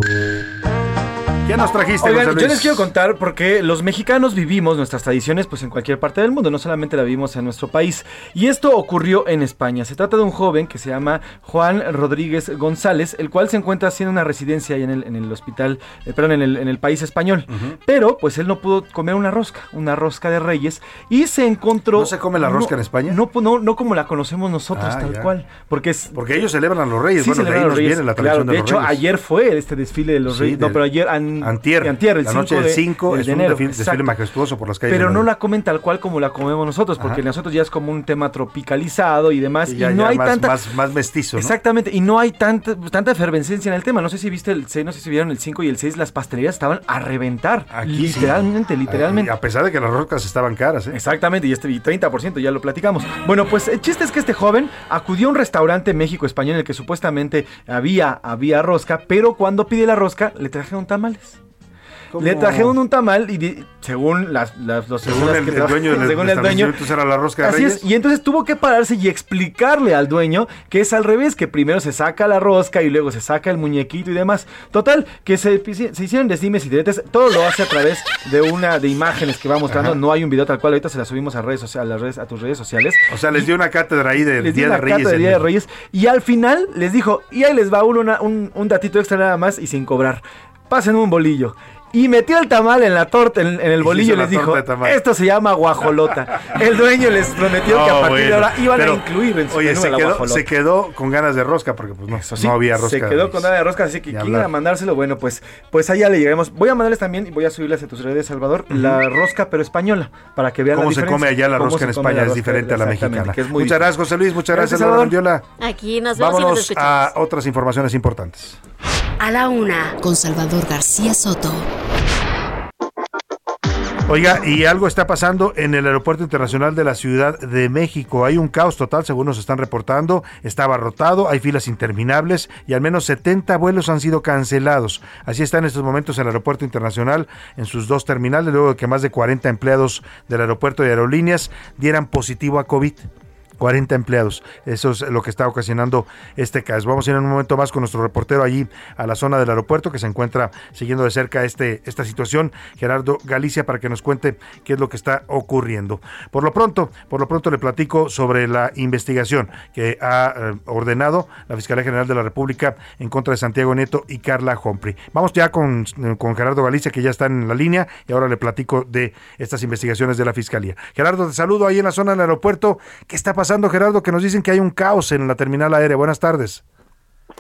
¿Qué nos trajiste, Oigan, José yo Luis? les quiero contar porque los mexicanos vivimos nuestras tradiciones pues en cualquier parte del mundo, no solamente la vivimos en nuestro país. Y esto ocurrió en España. Se trata de un joven que se llama Juan Rodríguez González, el cual se encuentra haciendo una residencia ahí en el, en el hospital, eh, perdón, en el, en el país español. Pero pues él no pudo comer una rosca, una rosca de reyes, y se encontró... ¿No se come la rosca en España? No, no, no como la conocemos nosotros, Ah, tal ya. cual. Porque es... Porque ellos celebran a los reyes. Sí, bueno, de ahí nos los Reyes, viene la claro, tradición de, de los hecho, reyes. ayer fue este desfile de los Sí, reyes. No, pero ayer. an- Antier. antier, el la noche 5 del de- 5 de es un enero, desfile, desfile majestuoso por las calles. Pero no la comen tal cual como la comemos nosotros, porque Ajá. nosotros ya es como un tema tropicalizado y demás. Y ya- no ya hay más, tanta. más, más mestizo, ¿no? Exactamente, y no hay tanta, tanta efervescencia en el tema. No sé si viste el 6, no sé si vieron el 5 y el 6, las pastelerías estaban a reventar. Aquí sí. literalmente, literalmente. A pesar de que las roscas estaban caras, ¿eh? Exactamente, y este y 30%, ya lo platicamos. Bueno, pues el chiste es que este joven acudió a un restaurante México español en el que supuestamente había, había rosca, pero cuando pide la rosca le trajeron tamales. Le trajeron un tamal y di- según las, las- los Según el- que el trabajan- dueño *laughs* del- según el dueño, establecimiento, era la rosca de Así Reyes. es, y entonces tuvo que pararse y explicarle al dueño que es al revés, que primero se saca la rosca y luego se saca el muñequito y demás. Total, que se, se hicieron desdimes y diretes, todo lo hace a través de una de imágenes que va mostrando, Ajá. no hay un video tal cual, ahorita se la subimos a redes sociales, a, las redes, a tus redes sociales. O sea, les dio una cátedra ahí dio Día de Reyes. de Día de. Reyes y al final les dijo, y ahí les va una- un, un datito extra nada más y sin cobrar. Pasen un bolillo. Y metió el tamal en la torta, en, en el bolillo y les dijo, esto se llama guajolota. *laughs* El dueño les prometió que a partir de ahora iban pero, a incluir en su Oye, menú se la quedó, guajolota. se quedó con ganas de rosca porque pues no, Sí, no había rosca. Se quedó con nada de rosca, así que Ni quieren hablar. a mandárselo. Bueno, pues, pues allá le llegaremos. Voy a mandarles también y voy a subirles a tus redes, Salvador, la rosca pero española, para que vean ¿Cómo la se come allá la rosca en España? Es diferente a la mexicana. que es muy muchas gracias, José Luis. Muchas gracias, Laura Salvador. Mendiola. Aquí nos vemos y nos a otras informaciones importantes. A la una, con Salvador García Soto. Oiga, y algo está pasando en el Aeropuerto Internacional de la Ciudad de México. Hay un caos total, según nos están reportando. Está abarrotado, hay filas interminables y al menos 70 vuelos han sido cancelados. Así está en estos momentos el Aeropuerto Internacional en sus dos terminales, luego de que más de 40 empleados del aeropuerto de aerolíneas dieran positivo a COVID. 40 empleados. Eso es lo que está ocasionando este caso. Vamos a ir en un momento más con nuestro reportero allí a la zona del aeropuerto que se encuentra siguiendo de cerca este, esta situación, Gerardo Galicia, para que nos cuente qué es lo que está ocurriendo. Por lo pronto, por lo pronto le platico sobre la investigación que ha eh, ordenado la Fiscalía General de la República en contra de Santiago Nieto y Carla Humphrey. Vamos ya con, con Gerardo Galicia, que ya está en la línea, y ahora le platico de estas investigaciones de la Fiscalía. Gerardo, te saludo ahí en la zona del aeropuerto. ¿Qué está pasando, Gerardo? Que nos dicen que hay un caos en la terminal aérea. Buenas tardes.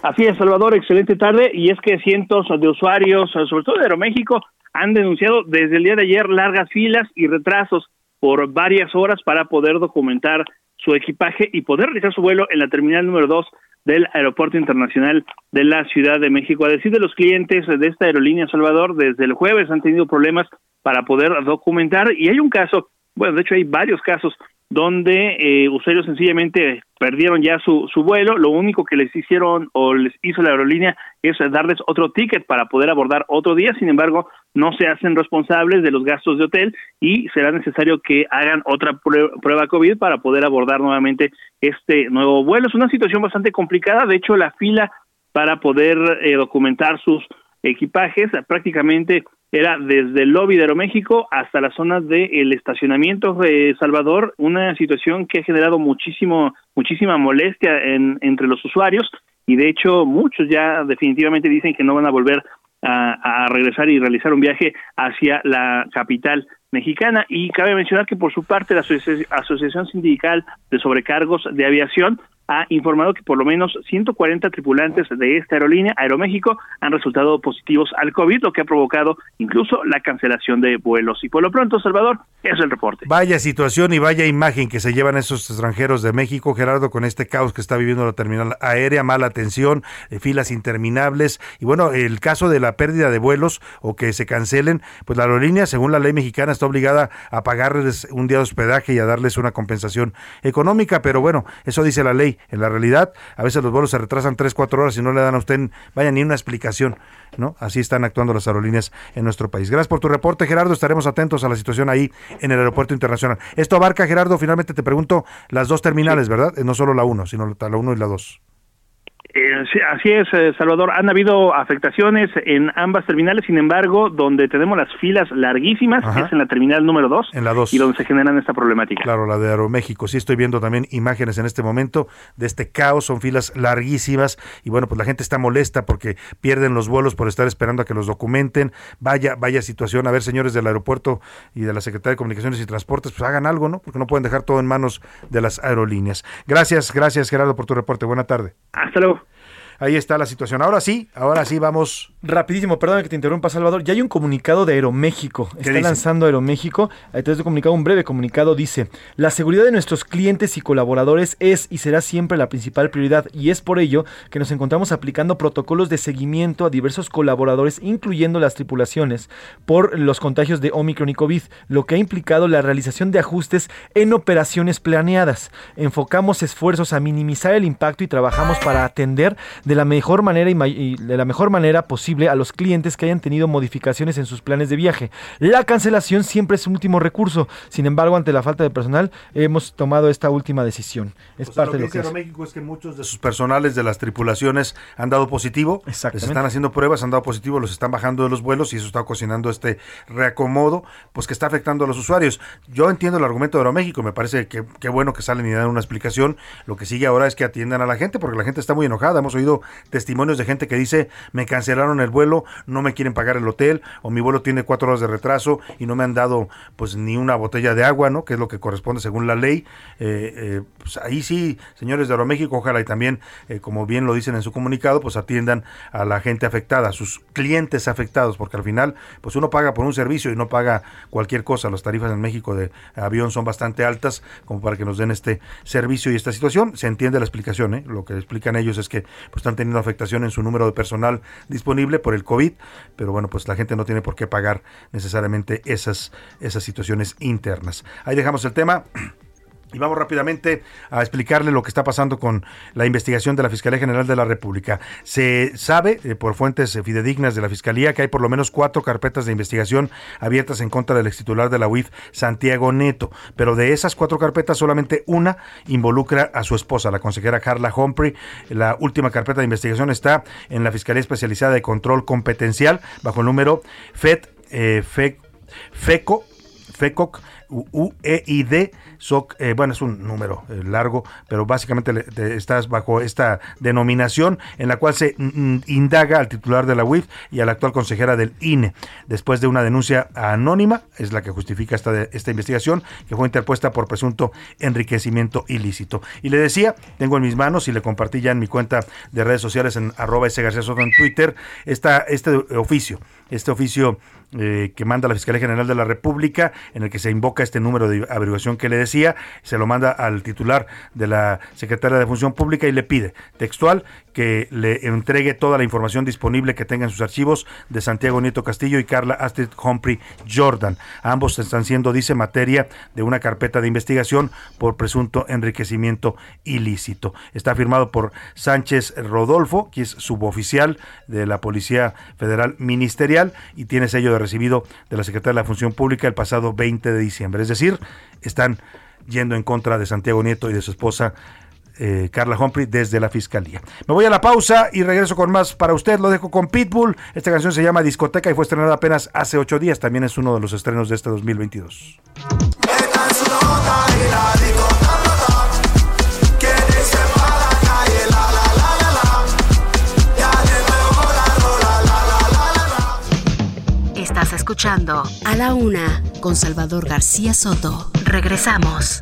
Así es, Salvador, excelente tarde. Y es que cientos de usuarios, sobre todo de Aeroméxico, han denunciado desde el día de ayer largas filas y retrasos por varias horas para poder documentar su equipaje y poder realizar su vuelo en la terminal número 2 del Aeropuerto Internacional de la Ciudad de México. A decir de los clientes de esta aerolínea, Salvador, desde el jueves han tenido problemas para poder documentar y hay un caso, bueno, de hecho hay varios casos donde eh, usuarios sencillamente perdieron ya su, su vuelo, lo único que les hicieron o les hizo la aerolínea es darles otro ticket para poder abordar otro día, sin embargo, no se hacen responsables de los gastos de hotel y será necesario que hagan otra prue- prueba COVID para poder abordar nuevamente este nuevo vuelo. Es una situación bastante complicada, de hecho la fila para poder eh, documentar sus equipajes prácticamente era desde el lobby de Aeroméxico hasta la zona del estacionamiento de Salvador, una situación que ha generado muchísimo, muchísima molestia en, entre los usuarios y de hecho muchos ya definitivamente dicen que no van a volver a, regresar y realizar un viaje hacia la capital mexicana. Y cabe mencionar que por su parte la Asoci- Asociación Sindical de Sobrecargos de Aviación ha informado que por lo menos 140 tripulantes de esta aerolínea, Aeroméxico, han resultado positivos al COVID, lo que ha provocado incluso la cancelación de vuelos. Y por lo pronto, Salvador, es el reporte. Vaya situación y vaya imagen que se llevan esos extranjeros de México, Gerardo, con este caos que está viviendo la terminal aérea, mala atención, eh, filas interminables. Y bueno, el caso de la pérdida de vuelos o que se cancelen, pues la aerolínea, según la ley mexicana, está obligada a pagarles un día de hospedaje y a darles una compensación económica. Pero bueno, eso dice la ley. En la realidad, a veces los vuelos se retrasan 3, 4 horas y no le dan a usted, vaya, ni una explicación. ¿no? Así están actuando las aerolíneas en nuestro país. Gracias por tu reporte, Gerardo. Estaremos atentos a la situación ahí en el aeropuerto internacional. Esto abarca, Gerardo, finalmente te pregunto, las dos terminales, ¿verdad? Eh, No solo la 1, sino la 1 y la 2. Eh, sí, así es, eh, Salvador. Han habido afectaciones en ambas terminales, sin embargo, donde tenemos las filas larguísimas Ajá. es en la terminal número 2 En la 2. y donde se generan esta problemática. Claro, la de Aeroméxico. Sí, estoy viendo también imágenes en este momento de este caos. Son filas larguísimas y bueno, pues la gente está molesta porque pierden los vuelos por estar esperando a que los documenten. Vaya, vaya situación. A ver, señores del aeropuerto y de la Secretaría de Comunicaciones y Transportes, pues hagan algo, ¿no? Porque no pueden dejar todo en manos de las aerolíneas. Gracias, gracias, Gerardo, por tu reporte. Buena tarde. Hasta luego. Ahí está la situación. Ahora sí, ahora sí vamos. Rapidísimo, perdón que te interrumpa, Salvador. Ya hay un comunicado de Aeroméxico. Está dice? lanzando Aeroméxico. Un comunicado, un breve comunicado, dice: La seguridad de nuestros clientes y colaboradores es y será siempre la principal prioridad, y es por ello que nos encontramos aplicando protocolos de seguimiento a diversos colaboradores, incluyendo las tripulaciones, por los contagios de Omicron y COVID, lo que ha implicado la realización de ajustes en operaciones planeadas. Enfocamos esfuerzos a minimizar el impacto y trabajamos para atender de la mejor manera y, y de la mejor manera posible a los clientes que hayan tenido modificaciones en sus planes de viaje. La cancelación siempre es un último recurso. Sin embargo, ante la falta de personal, hemos tomado esta última decisión. Es O sea, parte lo de lo que que dice. Aeroméxico es que muchos de sus personales de las tripulaciones han dado positivo. Les están haciendo pruebas, han dado positivo, los están bajando de los vuelos y eso está ocasionando este reacomodo, pues que está afectando a los usuarios. Yo entiendo el argumento de Aeroméxico, me parece que qué bueno que salen y dan una explicación. Lo que sigue ahora es que atiendan a la gente, porque la gente está muy enojada. Hemos oído testimonios de gente que dice, me cancelaron el vuelo, no me quieren pagar el hotel, o mi vuelo tiene cuatro horas de retraso y no me han dado pues ni una botella de agua, ¿no? Que es lo que corresponde según la ley. Eh, eh, pues ahí sí, señores de Aeroméxico, ojalá y también, eh, como bien lo dicen en su comunicado, pues atiendan a la gente afectada, a sus clientes afectados, porque al final, pues uno paga por un servicio y no paga cualquier cosa. Las tarifas en México de avión son bastante altas como para que nos den este servicio y esta situación. Se entiende la explicación. Lo que explican ellos es que pues, están teniendo afectación en su número de personal disponible por el COVID, pero bueno, pues la gente no tiene por qué pagar necesariamente esas, esas situaciones internas. Ahí dejamos el tema. Y vamos rápidamente a explicarle lo que está pasando con la investigación de la Fiscalía General de la República. Se sabe eh, por fuentes eh, fidedignas de la Fiscalía que hay por lo menos cuatro carpetas de investigación abiertas en contra del extitular de la UIF, Santiago Neto. Pero de esas cuatro carpetas, solamente una involucra a su esposa, la consejera Carla Humphrey. La última carpeta de investigación está en la Fiscalía Especializada de Control Competencial bajo el número FED, FE- FECO, FECOC UEID, SOC, eh, bueno, es un número eh, largo, pero básicamente le- estás bajo esta denominación en la cual se indaga al titular de la UIF y a la actual consejera del INE. Después de una denuncia anónima, es la que justifica esta, esta investigación, que fue interpuesta por presunto enriquecimiento ilícito. Y le decía, tengo en mis manos y le compartí ya en mi cuenta de redes sociales en arroba ese García Soto en Twitter, esta, este oficio, este oficio eh, que manda la Fiscalía General de la República, en el que se invoca este número de averiguación que le decía, se lo manda al titular de la Secretaría de Función Pública y le pide textual que le entregue toda la información disponible que tenga en sus archivos de Santiago Nieto Castillo y Carla Astrid Humphrey Jordan. Ambos están siendo, dice, materia de una carpeta de investigación por presunto enriquecimiento ilícito. Está firmado por Sánchez Rodolfo, que es suboficial de la Policía Federal Ministerial y tiene sello de recibido de la Secretaría de la Función Pública el pasado 20 de diciembre. Es decir, están yendo en contra de Santiago Nieto y de su esposa eh, Carla Humphrey desde la Fiscalía. Me voy a la pausa y regreso con más para usted. Lo dejo con Pitbull. Esta canción se llama Discoteca y fue estrenada apenas hace ocho días. También es uno de los estrenos de este 2022. Estás escuchando A la Una con Salvador García Soto. Regresamos.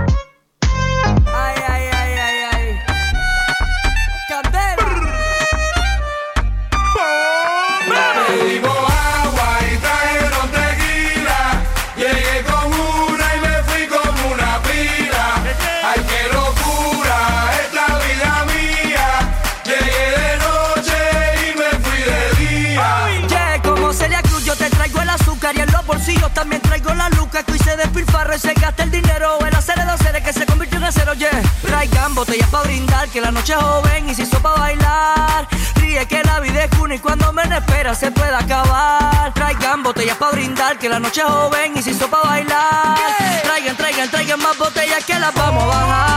También traigo la luca que hoy se despilfarra y se gasta el dinero. El acero de que se convirtió en acero, yeah. Traigan botellas para brindar, que la noche es joven y se hizo para bailar. Ríe que la vida es una y cuando menos espera se puede acabar. Traigan botellas para brindar, que la noche es joven y se hizo para bailar. Traigan, traigan, traigan más botellas que las vamos a bajar.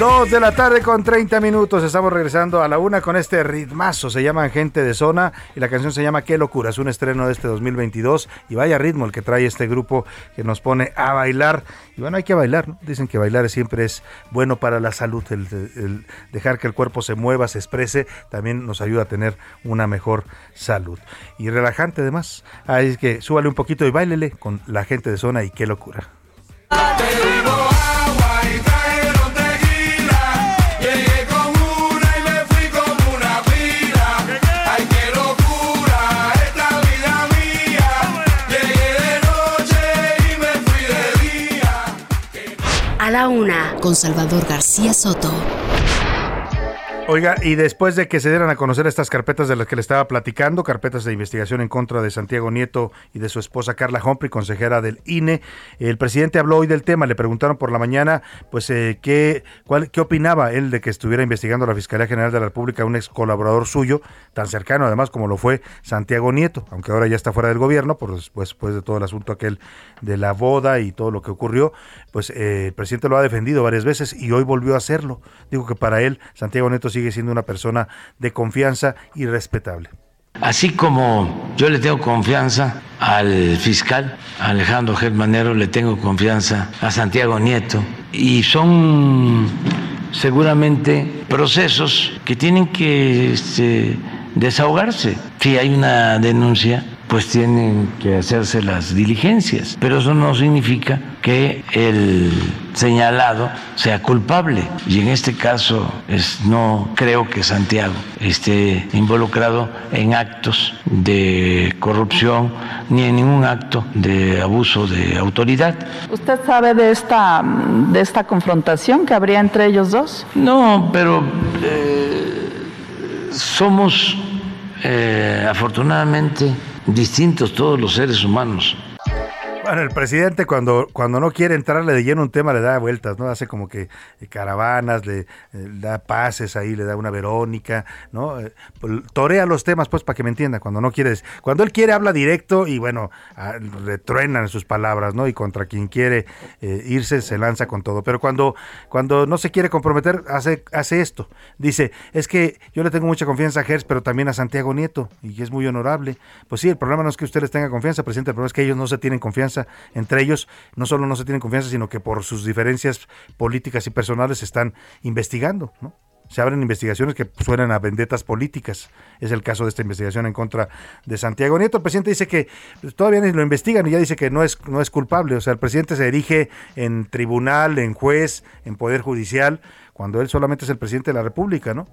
Dos de la tarde con 30 minutos. Estamos regresando a la una con este ritmazo. Se llama Gente de Zona y la canción se llama Qué locura. Es un estreno de este 2022 y vaya ritmo el que trae este grupo que nos pone a bailar. Y bueno, hay que bailar, ¿no? Dicen que bailar siempre es bueno para la salud. El dejar que el cuerpo se mueva, se exprese, también nos ayuda a tener una mejor salud. Y relajante además. Así que súbale un poquito y bailele con la gente de Zona y Qué locura. Una. Con Salvador García Soto. Oiga, y después de que se dieran a conocer estas carpetas de las que le estaba platicando, carpetas de investigación en contra de Santiago Nieto y de su esposa Carla Humphrey, consejera del INE, el presidente habló hoy del tema, le preguntaron por la mañana, pues, eh, qué, cuál, qué opinaba él de que estuviera investigando la Fiscalía General de la República un ex colaborador suyo, tan cercano además como lo fue Santiago Nieto, aunque ahora ya está fuera del gobierno, por después, después de todo el asunto aquel de la boda y todo lo que ocurrió, pues eh, el presidente lo ha defendido varias veces y hoy volvió a hacerlo. Digo que para él Santiago Nieto sigue siendo una persona de confianza y respetable. Así como yo le tengo confianza al fiscal Alejandro Germanero, le tengo confianza a Santiago Nieto, y son seguramente procesos que tienen que este, desahogarse. Si hay una denuncia, pues tienen que hacerse las diligencias, pero eso no significa que el señalado sea culpable. Y en este caso es, no creo que Santiago esté involucrado en actos de corrupción ni en ningún acto de abuso de autoridad. ¿Usted sabe de esta, de esta confrontación que habría entre ellos dos? No, pero eh, somos eh, afortunadamente distintos todos los seres humanos. Bueno, el presidente cuando, cuando no quiere entrarle de lleno un tema le da vueltas, ¿no? Hace como que eh, caravanas, le, eh, da pases ahí, le da una Verónica, ¿no? Eh, pues, torea los temas, pues, para que me entienda. Cuando no quiere, cuando él quiere habla directo y bueno, ah, retruenan sus palabras, ¿no? Y contra quien quiere irse se lanza con todo. Pero cuando, cuando no se quiere comprometer, hace, hace esto. Dice, es que yo le tengo mucha confianza a Gers, pero también a Santiago Nieto, y es muy honorable. Pues sí, el problema no es que usted les tenga confianza, presidente, el problema es que ellos no se tienen confianza entre ellos, no solo no se tienen confianza, sino que por sus diferencias políticas y personales se están investigando, ¿no? se abren investigaciones que suenan a vendetas políticas. Es el caso de esta investigación en contra de Santiago Nieto. El presidente dice que todavía lo investigan y ya dice que no es, no es culpable. O sea, el presidente se erige en tribunal, en juez, en poder judicial, cuando él solamente es el presidente de la República, ¿no?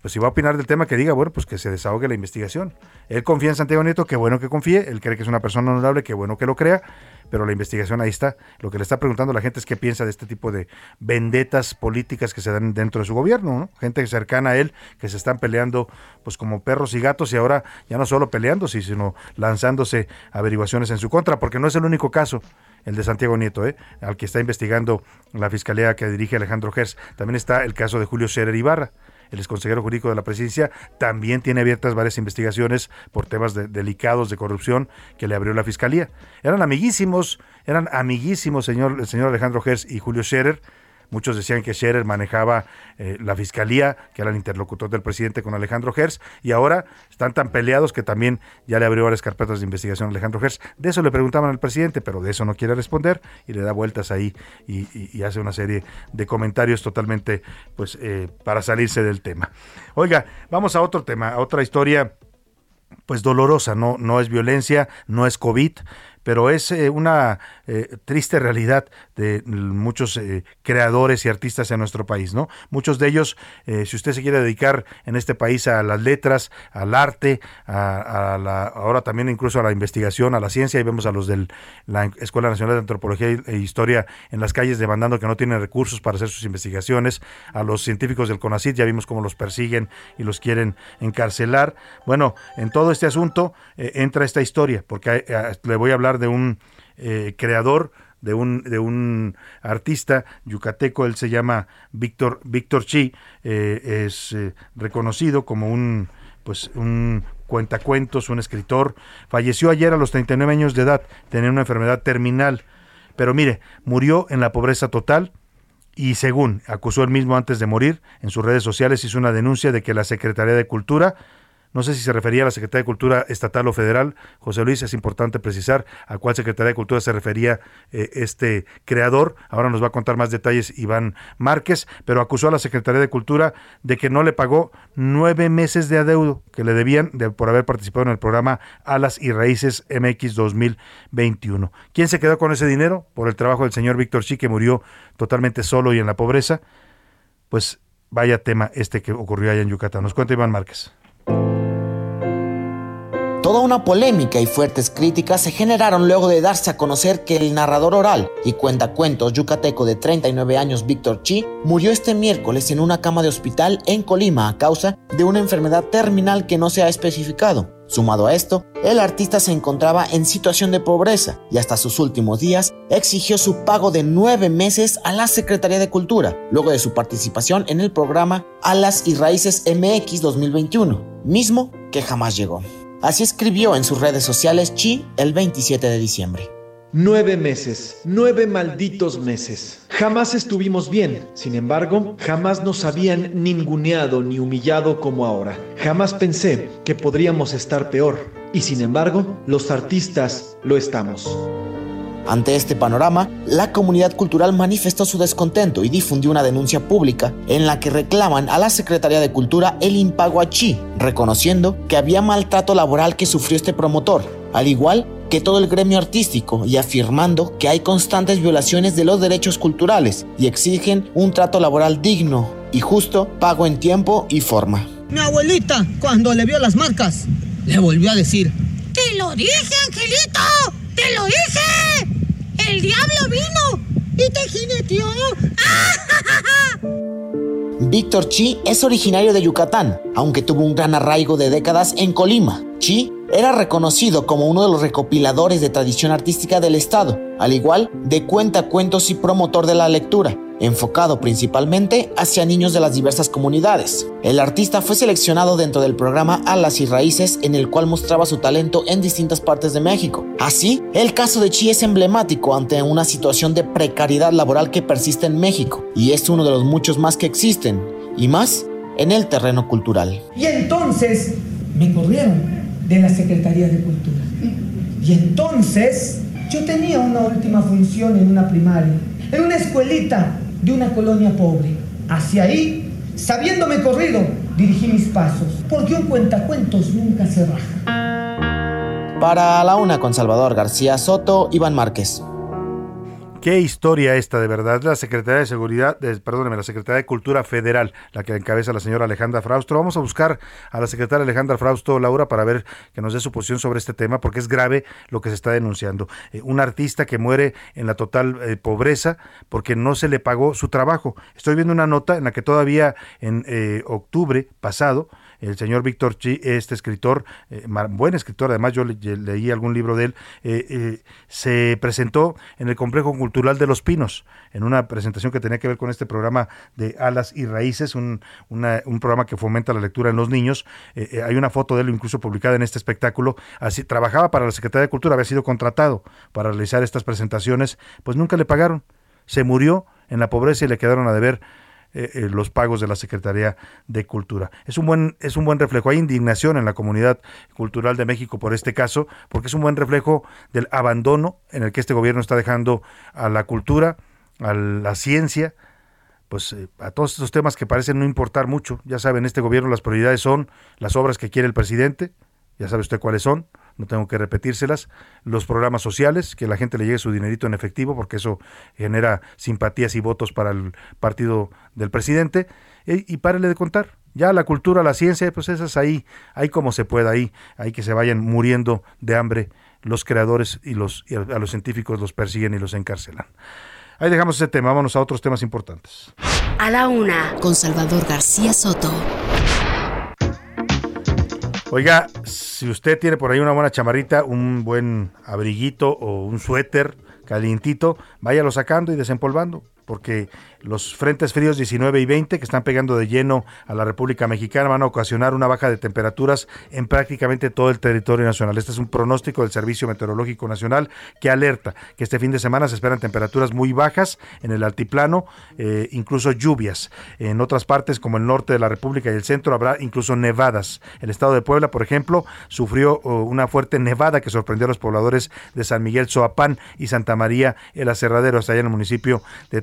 Pues si va a opinar del tema, que diga, bueno, pues que se desahogue la investigación. Él confía en Santiago Nieto, qué bueno que confíe, él cree que es una persona honorable, qué bueno que lo crea, pero la investigación ahí está. Lo que le está preguntando a la gente es qué piensa de este tipo de vendetas políticas que se dan dentro de su gobierno, ¿no? Gente cercana a él que se están peleando pues como perros y gatos y ahora ya no solo peleándose, sino lanzándose averiguaciones en su contra, porque no es el único caso el de Santiago Nieto, ¿eh? al que está investigando la fiscalía que dirige Alejandro Gers. También está el caso de Julio Scherer Ibarra el exconsejero jurídico de la presidencia, también tiene abiertas varias investigaciones por temas delicados de corrupción que le abrió la fiscalía. Eran amiguísimos, eran amiguísimos señor, el señor Alejandro Gers y Julio Scherer Muchos decían que Scherer manejaba eh, la fiscalía, que era el interlocutor del presidente con Alejandro Gers, y ahora están tan peleados que también ya le abrió varias carpetas de investigación a Alejandro Gers. De eso le preguntaban al presidente, pero de eso no quiere responder y le da vueltas ahí y, hace una serie de comentarios totalmente pues eh, para salirse del tema. Oiga, vamos a otro tema, a otra historia pues dolorosa, no, no es violencia, no es COVID, pero es eh, una eh, triste realidad de muchos eh, creadores y artistas en nuestro país, ¿no? Muchos de ellos, si usted se quiere dedicar en este país a las letras, al arte, a, la, ahora también incluso a la investigación, a la ciencia, y vemos a los de la Escuela Nacional de Antropología e Historia en las calles demandando que no tienen recursos para hacer sus investigaciones, a los científicos del CONACYT, ya vimos cómo los persiguen y los quieren encarcelar. Bueno, en todo este asunto entra esta historia, porque le voy a hablar de un eh, creador, de un, de un artista yucateco, él se llama Víctor, Víctor Chi, eh, es eh, reconocido como un, pues, un cuentacuentos, un escritor, falleció ayer a los 39 años de edad, tenía una enfermedad terminal, pero mire, murió en la pobreza total, y según acusó él mismo antes de morir, en sus redes sociales hizo una denuncia de que la Secretaría de Cultura no sé si se refería a la Secretaría de Cultura estatal o federal. José Luis, es importante precisar a cuál Secretaría de Cultura se refería eh, este creador. Ahora nos va a contar más detalles Iván Márquez, pero acusó a la Secretaría de Cultura de que no le pagó nueve meses de adeudo que le debían de, por haber participado en el programa Alas y Raíces MX 2021. ¿Quién se quedó con ese dinero? Por el trabajo del señor Víctor Chi, que murió totalmente solo y en la pobreza. Pues vaya tema este que ocurrió allá en Yucatán. Nos cuenta Iván Márquez. Toda una polémica y fuertes críticas se generaron luego de darse a conocer que el narrador oral y cuentacuentos yucateco de 39 años Víctor Chi murió este miércoles en una cama de hospital en Colima a causa de una enfermedad terminal que no se ha especificado. Sumado a esto, el artista se encontraba en situación de pobreza y hasta sus últimos días exigió su pago de nueve meses a la Secretaría de Cultura, luego de su participación en el programa Alas y Raíces MX 2021, mismo que jamás llegó. Así escribió en sus redes sociales Chi el 27 de diciembre. Nueve meses, nueve malditos meses. Jamás estuvimos bien, sin embargo, jamás nos habían ninguneado ni humillado como ahora. Jamás pensé que podríamos estar peor, y sin embargo, los artistas lo estamos. Ante este panorama, la comunidad cultural manifestó su descontento y difundió una denuncia pública en la que reclaman a la Secretaría de Cultura el impago a Chi, reconociendo que había maltrato laboral que sufrió este promotor, al igual que todo el gremio artístico y afirmando que hay constantes violaciones de los derechos culturales y exigen un trato laboral digno y justo, pago en tiempo y forma. Mi abuelita, cuando le vio las marcas, le volvió a decir, Te lo dije, Angelito, te lo dije. El diablo vino y te jineteó. *laughs* Víctor Chi es originario de Yucatán, aunque tuvo un gran arraigo de décadas en Colima. Chi era reconocido como uno de los recopiladores de tradición artística del estado, al igual de cuentacuentos y promotor de la lectura, enfocado principalmente hacia niños de las diversas comunidades. El artista fue seleccionado dentro del programa Alas y Raíces en el cual mostraba su talento en distintas partes de México. Así, el caso de Chi es emblemático ante una situación de precariedad laboral que persiste en México y es uno de los muchos más que existen, y más en el terreno cultural. Y entonces me corrieron de la Secretaría de Cultura. Y entonces yo tenía una última función en una primaria, en una escuelita de una colonia pobre. Hacia ahí, sabiéndome corrido, dirigí mis pasos, porque un cuentacuentos nunca se raja. Para la una con Salvador García Soto, Iván Márquez. Qué historia esta, de verdad. La Secretaría de Seguridad, perdóneme, la Secretaría de Cultura Federal, la que encabeza la señora Alejandra Frausto. Vamos a buscar a la secretaria Alejandra Frausto, Laura, para ver que nos dé su posición sobre este tema, porque es grave lo que se está denunciando. Eh, un artista que muere en la total eh, pobreza porque no se le pagó su trabajo. Estoy viendo una nota en la que todavía en eh, octubre pasado, el señor Víctor Chi, este escritor, eh, buen escritor, además yo leí algún libro de él, eh, eh, se presentó en el Complejo Cultural de Los Pinos, en una presentación que tenía que ver con este programa de Alas y Raíces, un, un programa que fomenta la lectura en los niños. hay una foto de él incluso publicada en este espectáculo. Así, trabajaba para la Secretaría de Cultura, había sido contratado para realizar estas presentaciones, pues nunca le pagaron. Se murió en la pobreza y le quedaron a deber eh, eh, los pagos de la Secretaría de Cultura. Es un buen es un buen reflejo. Hay indignación en la comunidad cultural de México por este caso, porque es un buen reflejo del abandono en el que este gobierno está dejando a la cultura, a la ciencia, pues eh, a todos estos temas que parecen no importar mucho. Ya saben, este gobierno las prioridades son las obras que quiere el presidente, ya sabe usted cuáles son, no tengo que repetírselas, los programas sociales, que la gente le llegue su dinerito en efectivo, porque eso genera simpatías y votos para el partido del presidente, y, y párele de contar. Ya la cultura, la ciencia, pues esas ahí, ahí como se pueda, ahí, ahí que se vayan muriendo de hambre los creadores y, los, y a los científicos los persiguen y los encarcelan. Ahí dejamos ese tema, vámonos a otros temas importantes. A la una, con Salvador García Soto. Oiga, si usted tiene por ahí una buena chamarrita, un buen abriguito o un suéter calientito, váyalo sacando y desempolvando porque los frentes fríos 19 y 20 que están pegando de lleno a la República Mexicana van a ocasionar una baja de temperaturas en prácticamente todo el territorio nacional. Este es un pronóstico del Servicio Meteorológico Nacional que alerta que este fin de semana se esperan temperaturas muy bajas en el altiplano, eh, incluso lluvias. En otras partes como el norte de la República y el centro habrá incluso nevadas. El estado de Puebla, por ejemplo, sufrió oh, una fuerte nevada que sorprendió a los pobladores de San Miguel Zoapán y Santa María el Aserradero, hasta allá en el municipio de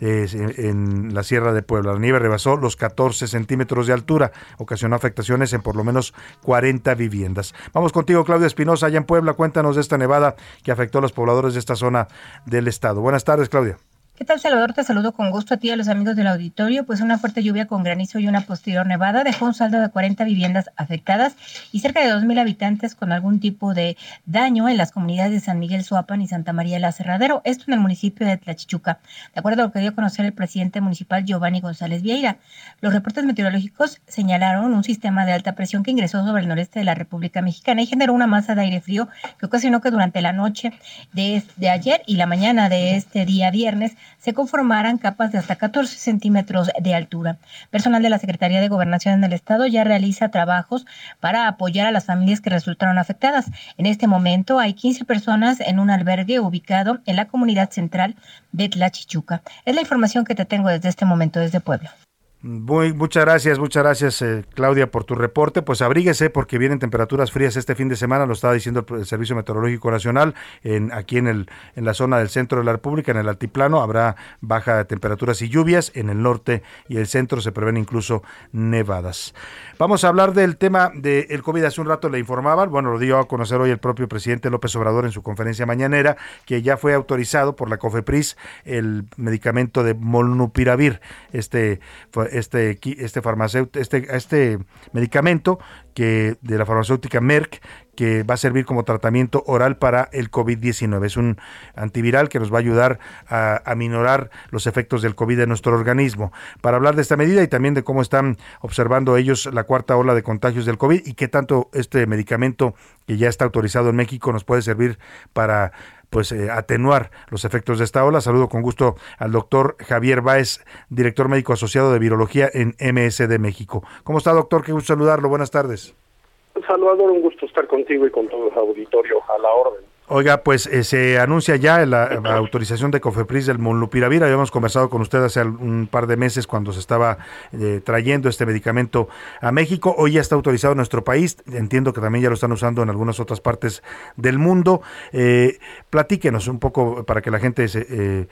En la Sierra de Puebla. La nieve rebasó los 14 centímetros de altura, ocasionó afectaciones en por lo menos 40 viviendas. Vamos contigo, Claudia Espinosa, allá en Puebla. Cuéntanos de esta nevada que afectó a los pobladores de esta zona del estado. Buenas tardes, Claudia. ¿Qué tal, Salvador? Te saludo con gusto a ti y a los amigos del auditorio. Pues una fuerte lluvia con granizo y una posterior nevada dejó un saldo de 40 viviendas afectadas y cerca de 2.000 habitantes con algún tipo de daño en las comunidades de San Miguel Suapan y Santa María la Cerradero, esto en el municipio de Tlachichuca, de acuerdo a lo que dio a conocer el presidente municipal Giovanni González Vieira. Los reportes meteorológicos señalaron un sistema de alta presión que ingresó sobre el noreste de la República Mexicana y generó una masa de aire frío que ocasionó que durante la noche de, de ayer y la mañana de este día viernes se conformaran capas de hasta 14 centímetros de altura. Personal de la Secretaría de Gobernación en el Estado ya realiza trabajos para apoyar a las familias que resultaron afectadas. En este momento hay 15 personas en un albergue ubicado en la comunidad central de Tlachichuca. Es la información que te tengo desde este momento desde Puebla. Muy, muchas gracias, muchas gracias eh, Claudia por tu reporte. Pues abríguese porque vienen temperaturas frías este fin de semana, lo estaba diciendo el, Servicio Meteorológico Nacional, en, aquí en, el, en la zona del centro de la República, en el altiplano, habrá baja de temperaturas y lluvias, en el norte y el centro se prevén incluso nevadas. Vamos a hablar del tema del COVID. Hace un rato le informaban, bueno, lo dio a conocer hoy el propio presidente López Obrador en su conferencia mañanera, que ya fue autorizado por la COFEPRIS el medicamento de Molnupiravir, este este, este farmacéutico, este, este medicamento que de la farmacéutica Merck que va a servir como tratamiento oral para el COVID-19. Es un antiviral que nos va a ayudar a, a, minorar los efectos del COVID en nuestro organismo. Para hablar de esta medida y también de cómo están observando ellos la cuarta ola de contagios del COVID y qué tanto este medicamento que ya está autorizado en México nos puede servir para pues eh, atenuar los efectos de esta ola. Saludo con gusto al doctor Javier Báez, director médico asociado de virología en MSD México. ¿Cómo está, doctor? Qué gusto saludarlo. Buenas tardes. Salvador, un gusto estar contigo y con todo el auditorio a la orden. Oiga, pues eh, se anuncia ya la, autorización de Cofepris del Molnupiravir. Habíamos conversado con usted hace un par de meses cuando se estaba eh, trayendo este medicamento a México. Hoy ya está autorizado en nuestro país. Entiendo que también ya lo están usando en algunas otras partes del mundo. Eh, platíquenos un poco para que la gente se,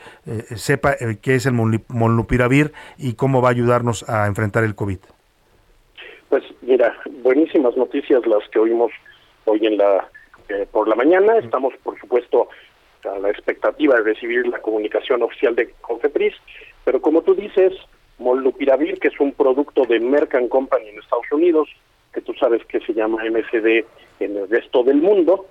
sepa qué es el Molnupiravir y cómo va a ayudarnos a enfrentar el COVID. Pues mira, buenísimas noticias las que oímos hoy en la por la mañana. Estamos, por supuesto, a la expectativa de recibir la comunicación oficial de Confepris, pero como tú dices, Molnupiravir, que es un producto de Merck Company en Estados Unidos, que tú sabes que se llama MCD en el resto del mundo,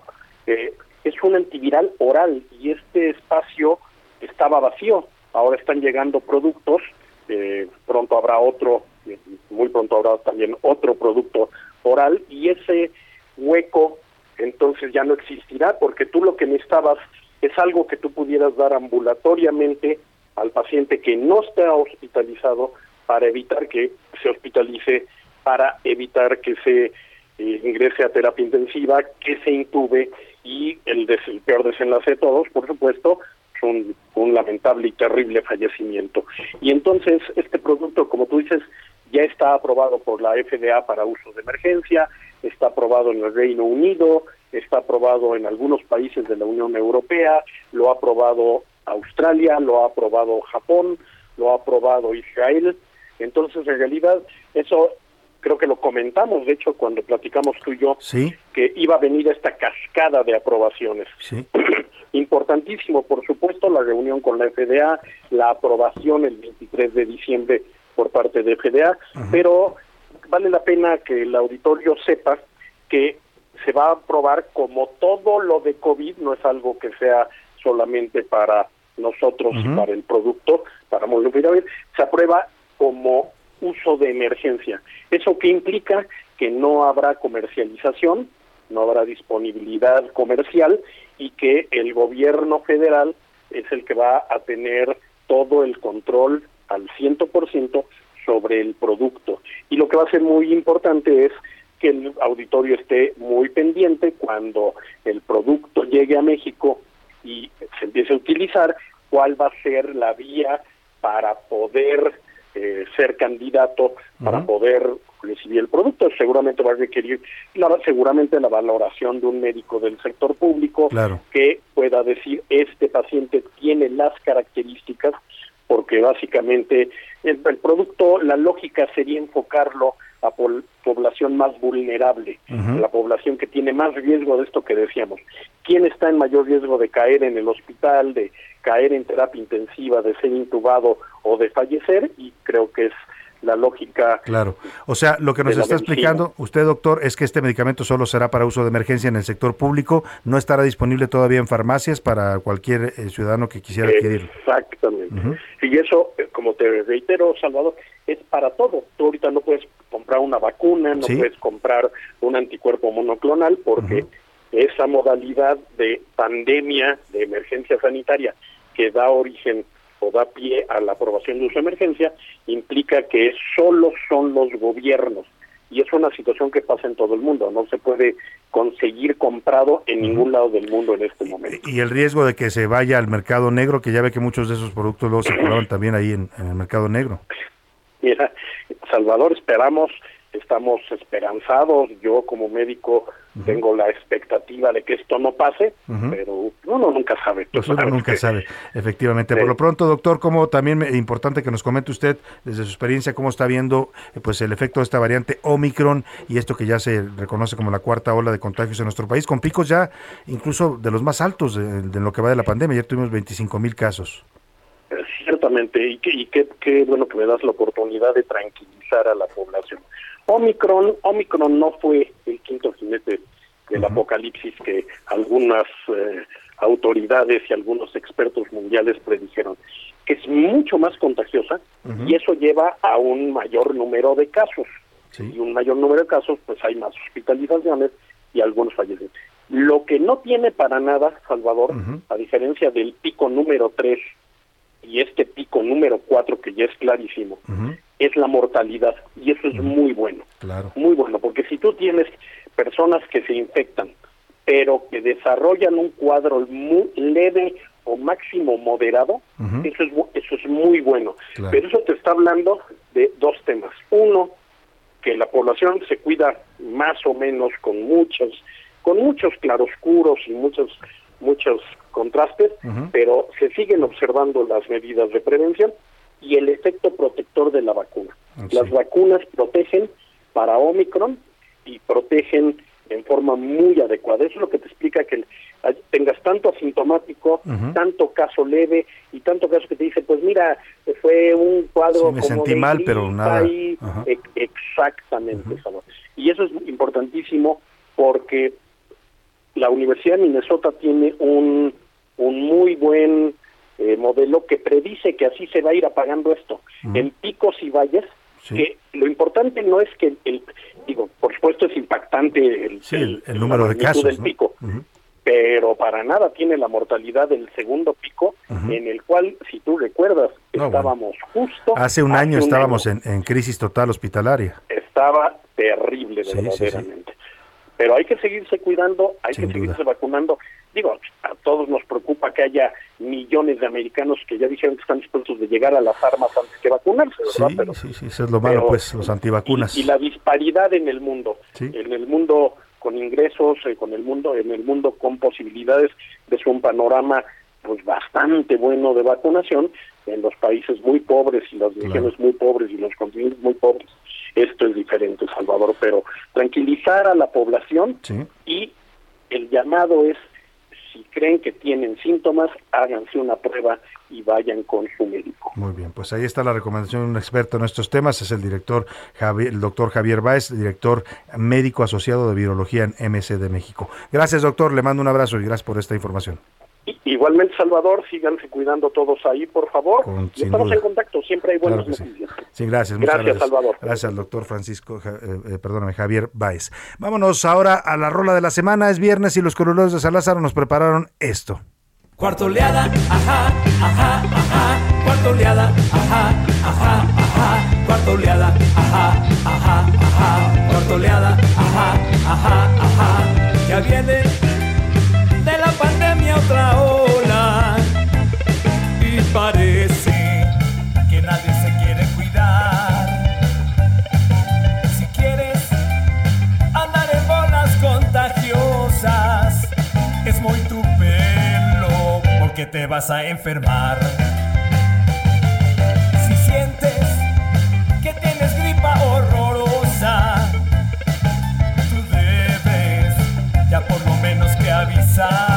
eh, es un antiviral oral y este espacio estaba vacío. Ahora están llegando productos, eh, pronto habrá otro, eh, muy pronto habrá también otro producto oral y ese hueco entonces ya no existirá porque tú lo que necesitabas es algo que tú pudieras dar ambulatoriamente al paciente que no está hospitalizado para evitar que se hospitalice, para evitar que se eh, ingrese a terapia intensiva, que se intube y el, el peor desenlace de todos, por supuesto, un, un lamentable y terrible fallecimiento. Y entonces este producto, como tú dices, ya está aprobado por la FDA para uso de emergencia, está aprobado en el Reino Unido, está aprobado en algunos países de la Unión Europea, lo ha aprobado Australia, lo ha aprobado Japón, lo ha aprobado Israel. Entonces, en realidad, eso creo que lo comentamos, de hecho, cuando platicamos tú y yo, que iba a venir esta cascada de aprobaciones. *clears throat* Importantísimo, por supuesto, la reunión con la FDA, la aprobación el 23 de diciembre por parte de FDA, pero vale la pena que el auditorio sepa que se va a aprobar como todo lo de COVID, no es algo que sea solamente para nosotros y para el producto, para Molnupiravir, se aprueba como uso de emergencia. ¿Eso qué implica? Que no habrá comercialización, no habrá disponibilidad comercial y que el gobierno federal es el que va a tener todo el control al 100% sobre el producto. Y lo que va a ser muy importante es que el auditorio esté muy pendiente cuando el producto llegue a México y se empiece a utilizar, cuál va a ser la vía para poder eh, ser candidato, para poder recibir el producto. Seguramente va a requerir la, seguramente la valoración de un médico del sector público que pueda decir este paciente tiene las características porque básicamente el, producto, la lógica sería enfocarlo a pol- población más vulnerable, la población que tiene más riesgo de esto que decíamos. ¿Quién está en mayor riesgo de caer en el hospital, de caer en terapia intensiva, de ser intubado o de fallecer? Y creo que es la lógica Claro. O sea, lo que nos está explicando usted, doctor, es que este medicamento solo será para uso de emergencia en el sector público, no estará disponible todavía en farmacias para cualquier eh, ciudadano que quisiera adquirirlo. Exactamente. Y eso, eh, como te reitero, Salvador, es para todo. Tú ahorita no puedes comprar una vacuna, no Sí. puedes comprar un anticuerpo monoclonal porque esa modalidad de pandemia, de emergencia sanitaria que da origen o da pie a la aprobación de uso de emergencia, implica que solo son los gobiernos. Y es una situación que pasa en todo el mundo. No se puede conseguir comprado en ningún lado del mundo en este momento. Y el riesgo de que se vaya al mercado negro, que ya ve que muchos de esos productos luego circulaban *clears throat* también ahí en, en el mercado negro. Mira, Salvador, esperamos, estamos esperanzados. Yo como médico tengo la expectativa de que esto no pase, pero uno nunca sabe. Pues uno nunca que- sabe, efectivamente. Sí. Por lo pronto, doctor, como también es importante que nos comente usted desde su experiencia cómo está viendo eh, pues el efecto de esta variante Omicron y esto que ya se reconoce como la cuarta ola de contagios en nuestro país, con picos ya incluso de los más altos de, de lo que va de la pandemia. Ya tuvimos 25 mil casos. Eh, Ciertamente, y, qué, y qué, qué bueno que me das la oportunidad de tranquilizar a la población. Omicron, Omicron no fue el quinto jinete del apocalipsis que algunas eh, autoridades y algunos expertos mundiales predijeron, que es mucho más contagiosa y eso lleva a un mayor número de casos. Y un mayor número de casos, pues hay más hospitalizaciones y algunos fallecen. Lo que no tiene para nada, Salvador, a diferencia del pico número 3 y este pico número 4, que ya es clarísimo, es la mortalidad. Y eso es muy bueno. Claro. Muy bueno, porque si tú tienes personas que se infectan, pero que desarrollan un cuadro muy leve o máximo moderado, eso, es, eso es muy bueno. Claro. Pero eso te está hablando de dos temas. Uno, que la población se cuida más o menos con muchos, con muchos claroscuros y muchos, muchos contrastes, pero se siguen observando las medidas de prevención y el efecto protector de la vacuna. Las vacunas protegen para Omicron y protegen en forma muy adecuada. Eso es lo que te explica que el- tengas tanto asintomático, tanto caso leve y tanto caso que te dice, pues mira, fue un cuadro Sí, me como sentí de mal, pero nada. e- exactamente, Salvador. Y eso es importantísimo porque la Universidad de Minnesota tiene un, un muy buen eh, modelo que predice que así se va a ir apagando esto. En picos y valles, que lo importante no es que el, el- digo, por supuesto es impactante el, Sí, el, el la número de casos. del ¿no? pico, pero para nada tiene la mortalidad del segundo pico, en el cual, si tú recuerdas, No, estábamos justo Hace un año un estábamos año. en, en crisis total hospitalaria. estaba terrible Sí, verdaderamente. Pero hay que seguirse cuidando, hay Sin que duda. seguirse vacunando. Digo, a todos nos preocupa que haya millones de americanos que ya dijeron que están dispuestos de llegar a las armas antes que vacunarse, Sí, ¿verdad? Pero, sí, sí, eso es lo malo, pero- pues, los antivacunas. y la disparidad en el mundo, Sí. en el mundo con ingresos, eh, con el mundo, en el mundo con posibilidades, es un panorama pues bastante bueno de vacunación en los países muy pobres y las regiones muy pobres y los continentes muy pobres. Esto es diferente, Salvador, pero tranquilizar a la población Sí. y el llamado es si creen que tienen síntomas, háganse una prueba y vayan con su médico. Muy bien, pues ahí está la recomendación de un experto en estos temas, es el director Javier, el doctor Javier Báez, director médico asociado de virología en MC de México. Gracias, doctor, le mando un abrazo y gracias por esta información. Igualmente, Salvador, síganse cuidando todos ahí, por favor. y sin estamos duda. en contacto, siempre hay buenas Claro sí. noticias. Sí, gracias. Muchas Gracias, Salvador. Gracias al doctor Francisco, eh, eh, perdóname, Javier Báez. Vámonos ahora a la rola de la semana. Es viernes y los coronelos de Salazar nos prepararon esto. Cuarta oleada, ajá, ajá, ajá. Cuarta oleada, ajá, ajá, ajá. Cuarta oleada, ajá, ajá, ajá. Ajá, ajá, ajá. Ya viene parece que nadie se quiere cuidar. Si quieres andar en bolas contagiosas, es muy tu pelo porque te vas a enfermar. Si sientes que tienes gripa horrorosa, tú debes ya por lo menos que avisar.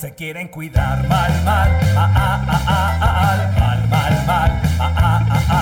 Se quieren cuidar. Mal, mal, ah, ah, ah, ah, ah, mal, mal, mal, ah,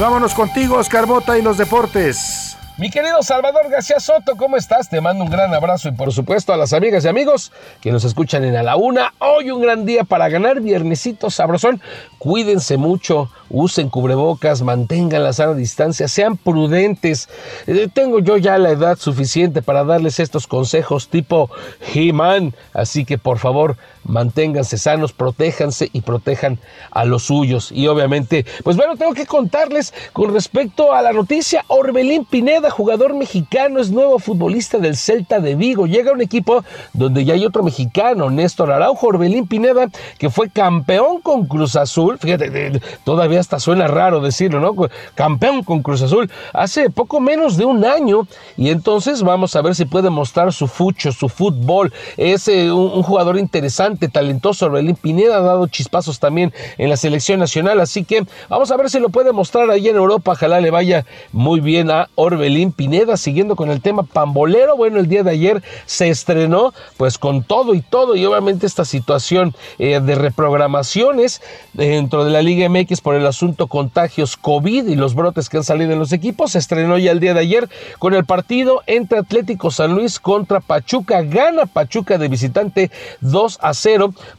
vámonos contigo, Oscar y los deportes. Mi querido Salvador García Soto, ¿cómo estás? Te mando un gran abrazo y por supuesto a las amigas y amigos que nos escuchan en A la Una. Hoy un gran día para ganar viernesito sabrosón. Cuídense mucho, usen cubrebocas, mantengan la sana distancia, sean prudentes. Eh, tengo yo ya la edad suficiente para darles estos consejos tipo He-Man, así que por favor manténganse sanos, protéjanse y protejan a los suyos. Y obviamente, pues bueno, tengo que contarles con respecto a la noticia, Orbelín Pineda, jugador mexicano, es nuevo futbolista del Celta de Vigo. Llega a un equipo donde ya hay otro mexicano, Néstor Araujo, Orbelín Pineda, que fue campeón con Cruz Azul. Fíjate, todavía hasta suena raro decirlo, ¿no? Campeón con Cruz Azul hace poco menos de un año. Y entonces vamos a ver si puede mostrar su fucho, su fútbol. Es eh, un jugador interesante, talentoso. Orbelín Pineda ha dado chispazos también en la selección nacional. Así que vamos a ver si lo puede mostrar ahí en Europa. Ojalá le vaya muy bien a Orbelín Pineda. Siguiendo con el tema pambolero. Bueno, el día de ayer se estrenó pues con todo y todo. Y obviamente esta situación eh, de reprogramaciones dentro de la Liga MX por el asunto contagios COVID y los brotes que han salido en los equipos. Se estrenó ya el día de ayer con el partido entre Atlético San Luis contra Pachuca. Gana Pachuca de visitante 2 a 0.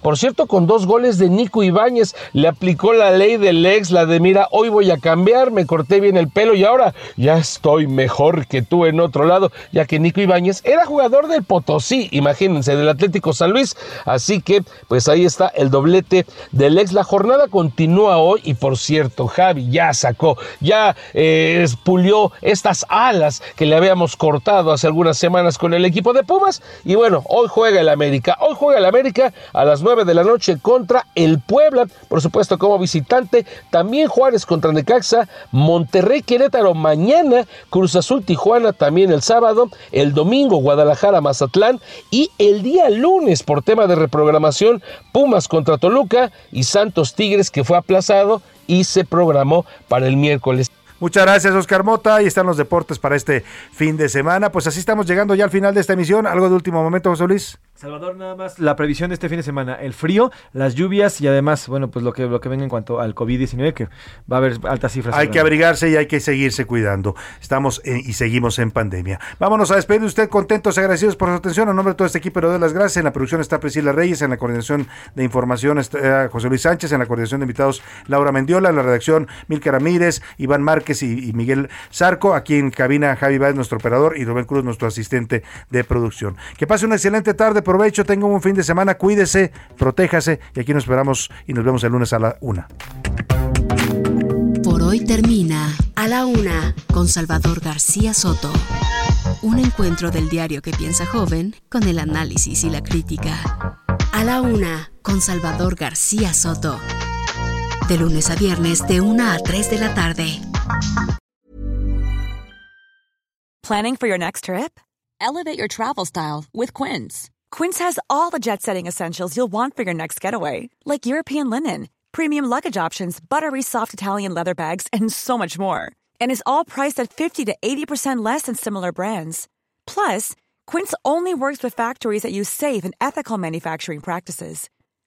Por cierto, con dos goles de Nico Ibáñez. Le aplicó la ley del ex, la de mira, hoy voy a cambiar, me corté bien el pelo y ahora ya estoy mejor que tú en otro lado, ya que Nico Ibáñez era jugador del Potosí, imagínense, del Atlético San Luis. Así que, pues ahí está el doblete del ex. La jornada continúa hoy y por cierto, Javi ya sacó, ya eh, pulió estas alas que le habíamos cortado hace algunas semanas con el equipo de Pumas. Y bueno, hoy juega el América. Hoy juega el América a las 9 de la noche contra el Puebla, por supuesto como visitante. También Juárez contra Necaxa, Monterrey Querétaro mañana, Cruz Azul Tijuana también el sábado, el domingo Guadalajara Mazatlán y el día lunes por tema de reprogramación Pumas contra Toluca y Santos Tigres que fue aplazado y se programó para el miércoles. Muchas gracias, Oscar Mota. Ahí están los deportes para este fin de semana. Pues así estamos llegando ya al final de esta emisión. ¿Algo de último momento, José Luis? Salvador, nada más la previsión de este fin de semana. El frío, las lluvias y además, bueno, pues lo que, lo que venga en cuanto al COVID-19, que va a haber altas cifras. Hay que abrigarse y hay que seguirse cuidando. Estamos en- y seguimos en pandemia. Vámonos a despedir de usted contentos y agradecidos por su atención. A nombre de todo este equipo, le doy las gracias. En la producción está Priscila Reyes, en la coordinación de información está José Luis Sánchez, en la coordinación de invitados Laura Mendiola, en la redacción Milka Ramírez, Iván Márquez y, Miguel Zarco. Aquí en cabina Javi Báez, nuestro operador, y Rubén Cruz, nuestro asistente de producción. Que pase una excelente tarde, provecho, tenga un fin de semana, cuídese, protéjase y aquí nos esperamos y nos vemos el lunes a la una. Por hoy termina A la Una con Salvador García Soto. Un encuentro del diario que piensa joven con el análisis y la crítica. A la Una con Salvador García Soto. De lunes a viernes de 1 a 3 de la tarde. Planning for your next trip? Elevate your travel style with Quince. Quince has all the jet setting essentials you'll want for your next getaway, like European linen, premium luggage options, buttery soft Italian leather bags, and so much more. And is all priced at 50 to 80% less than similar brands. Plus, Quince only works with factories that use safe and ethical manufacturing practices.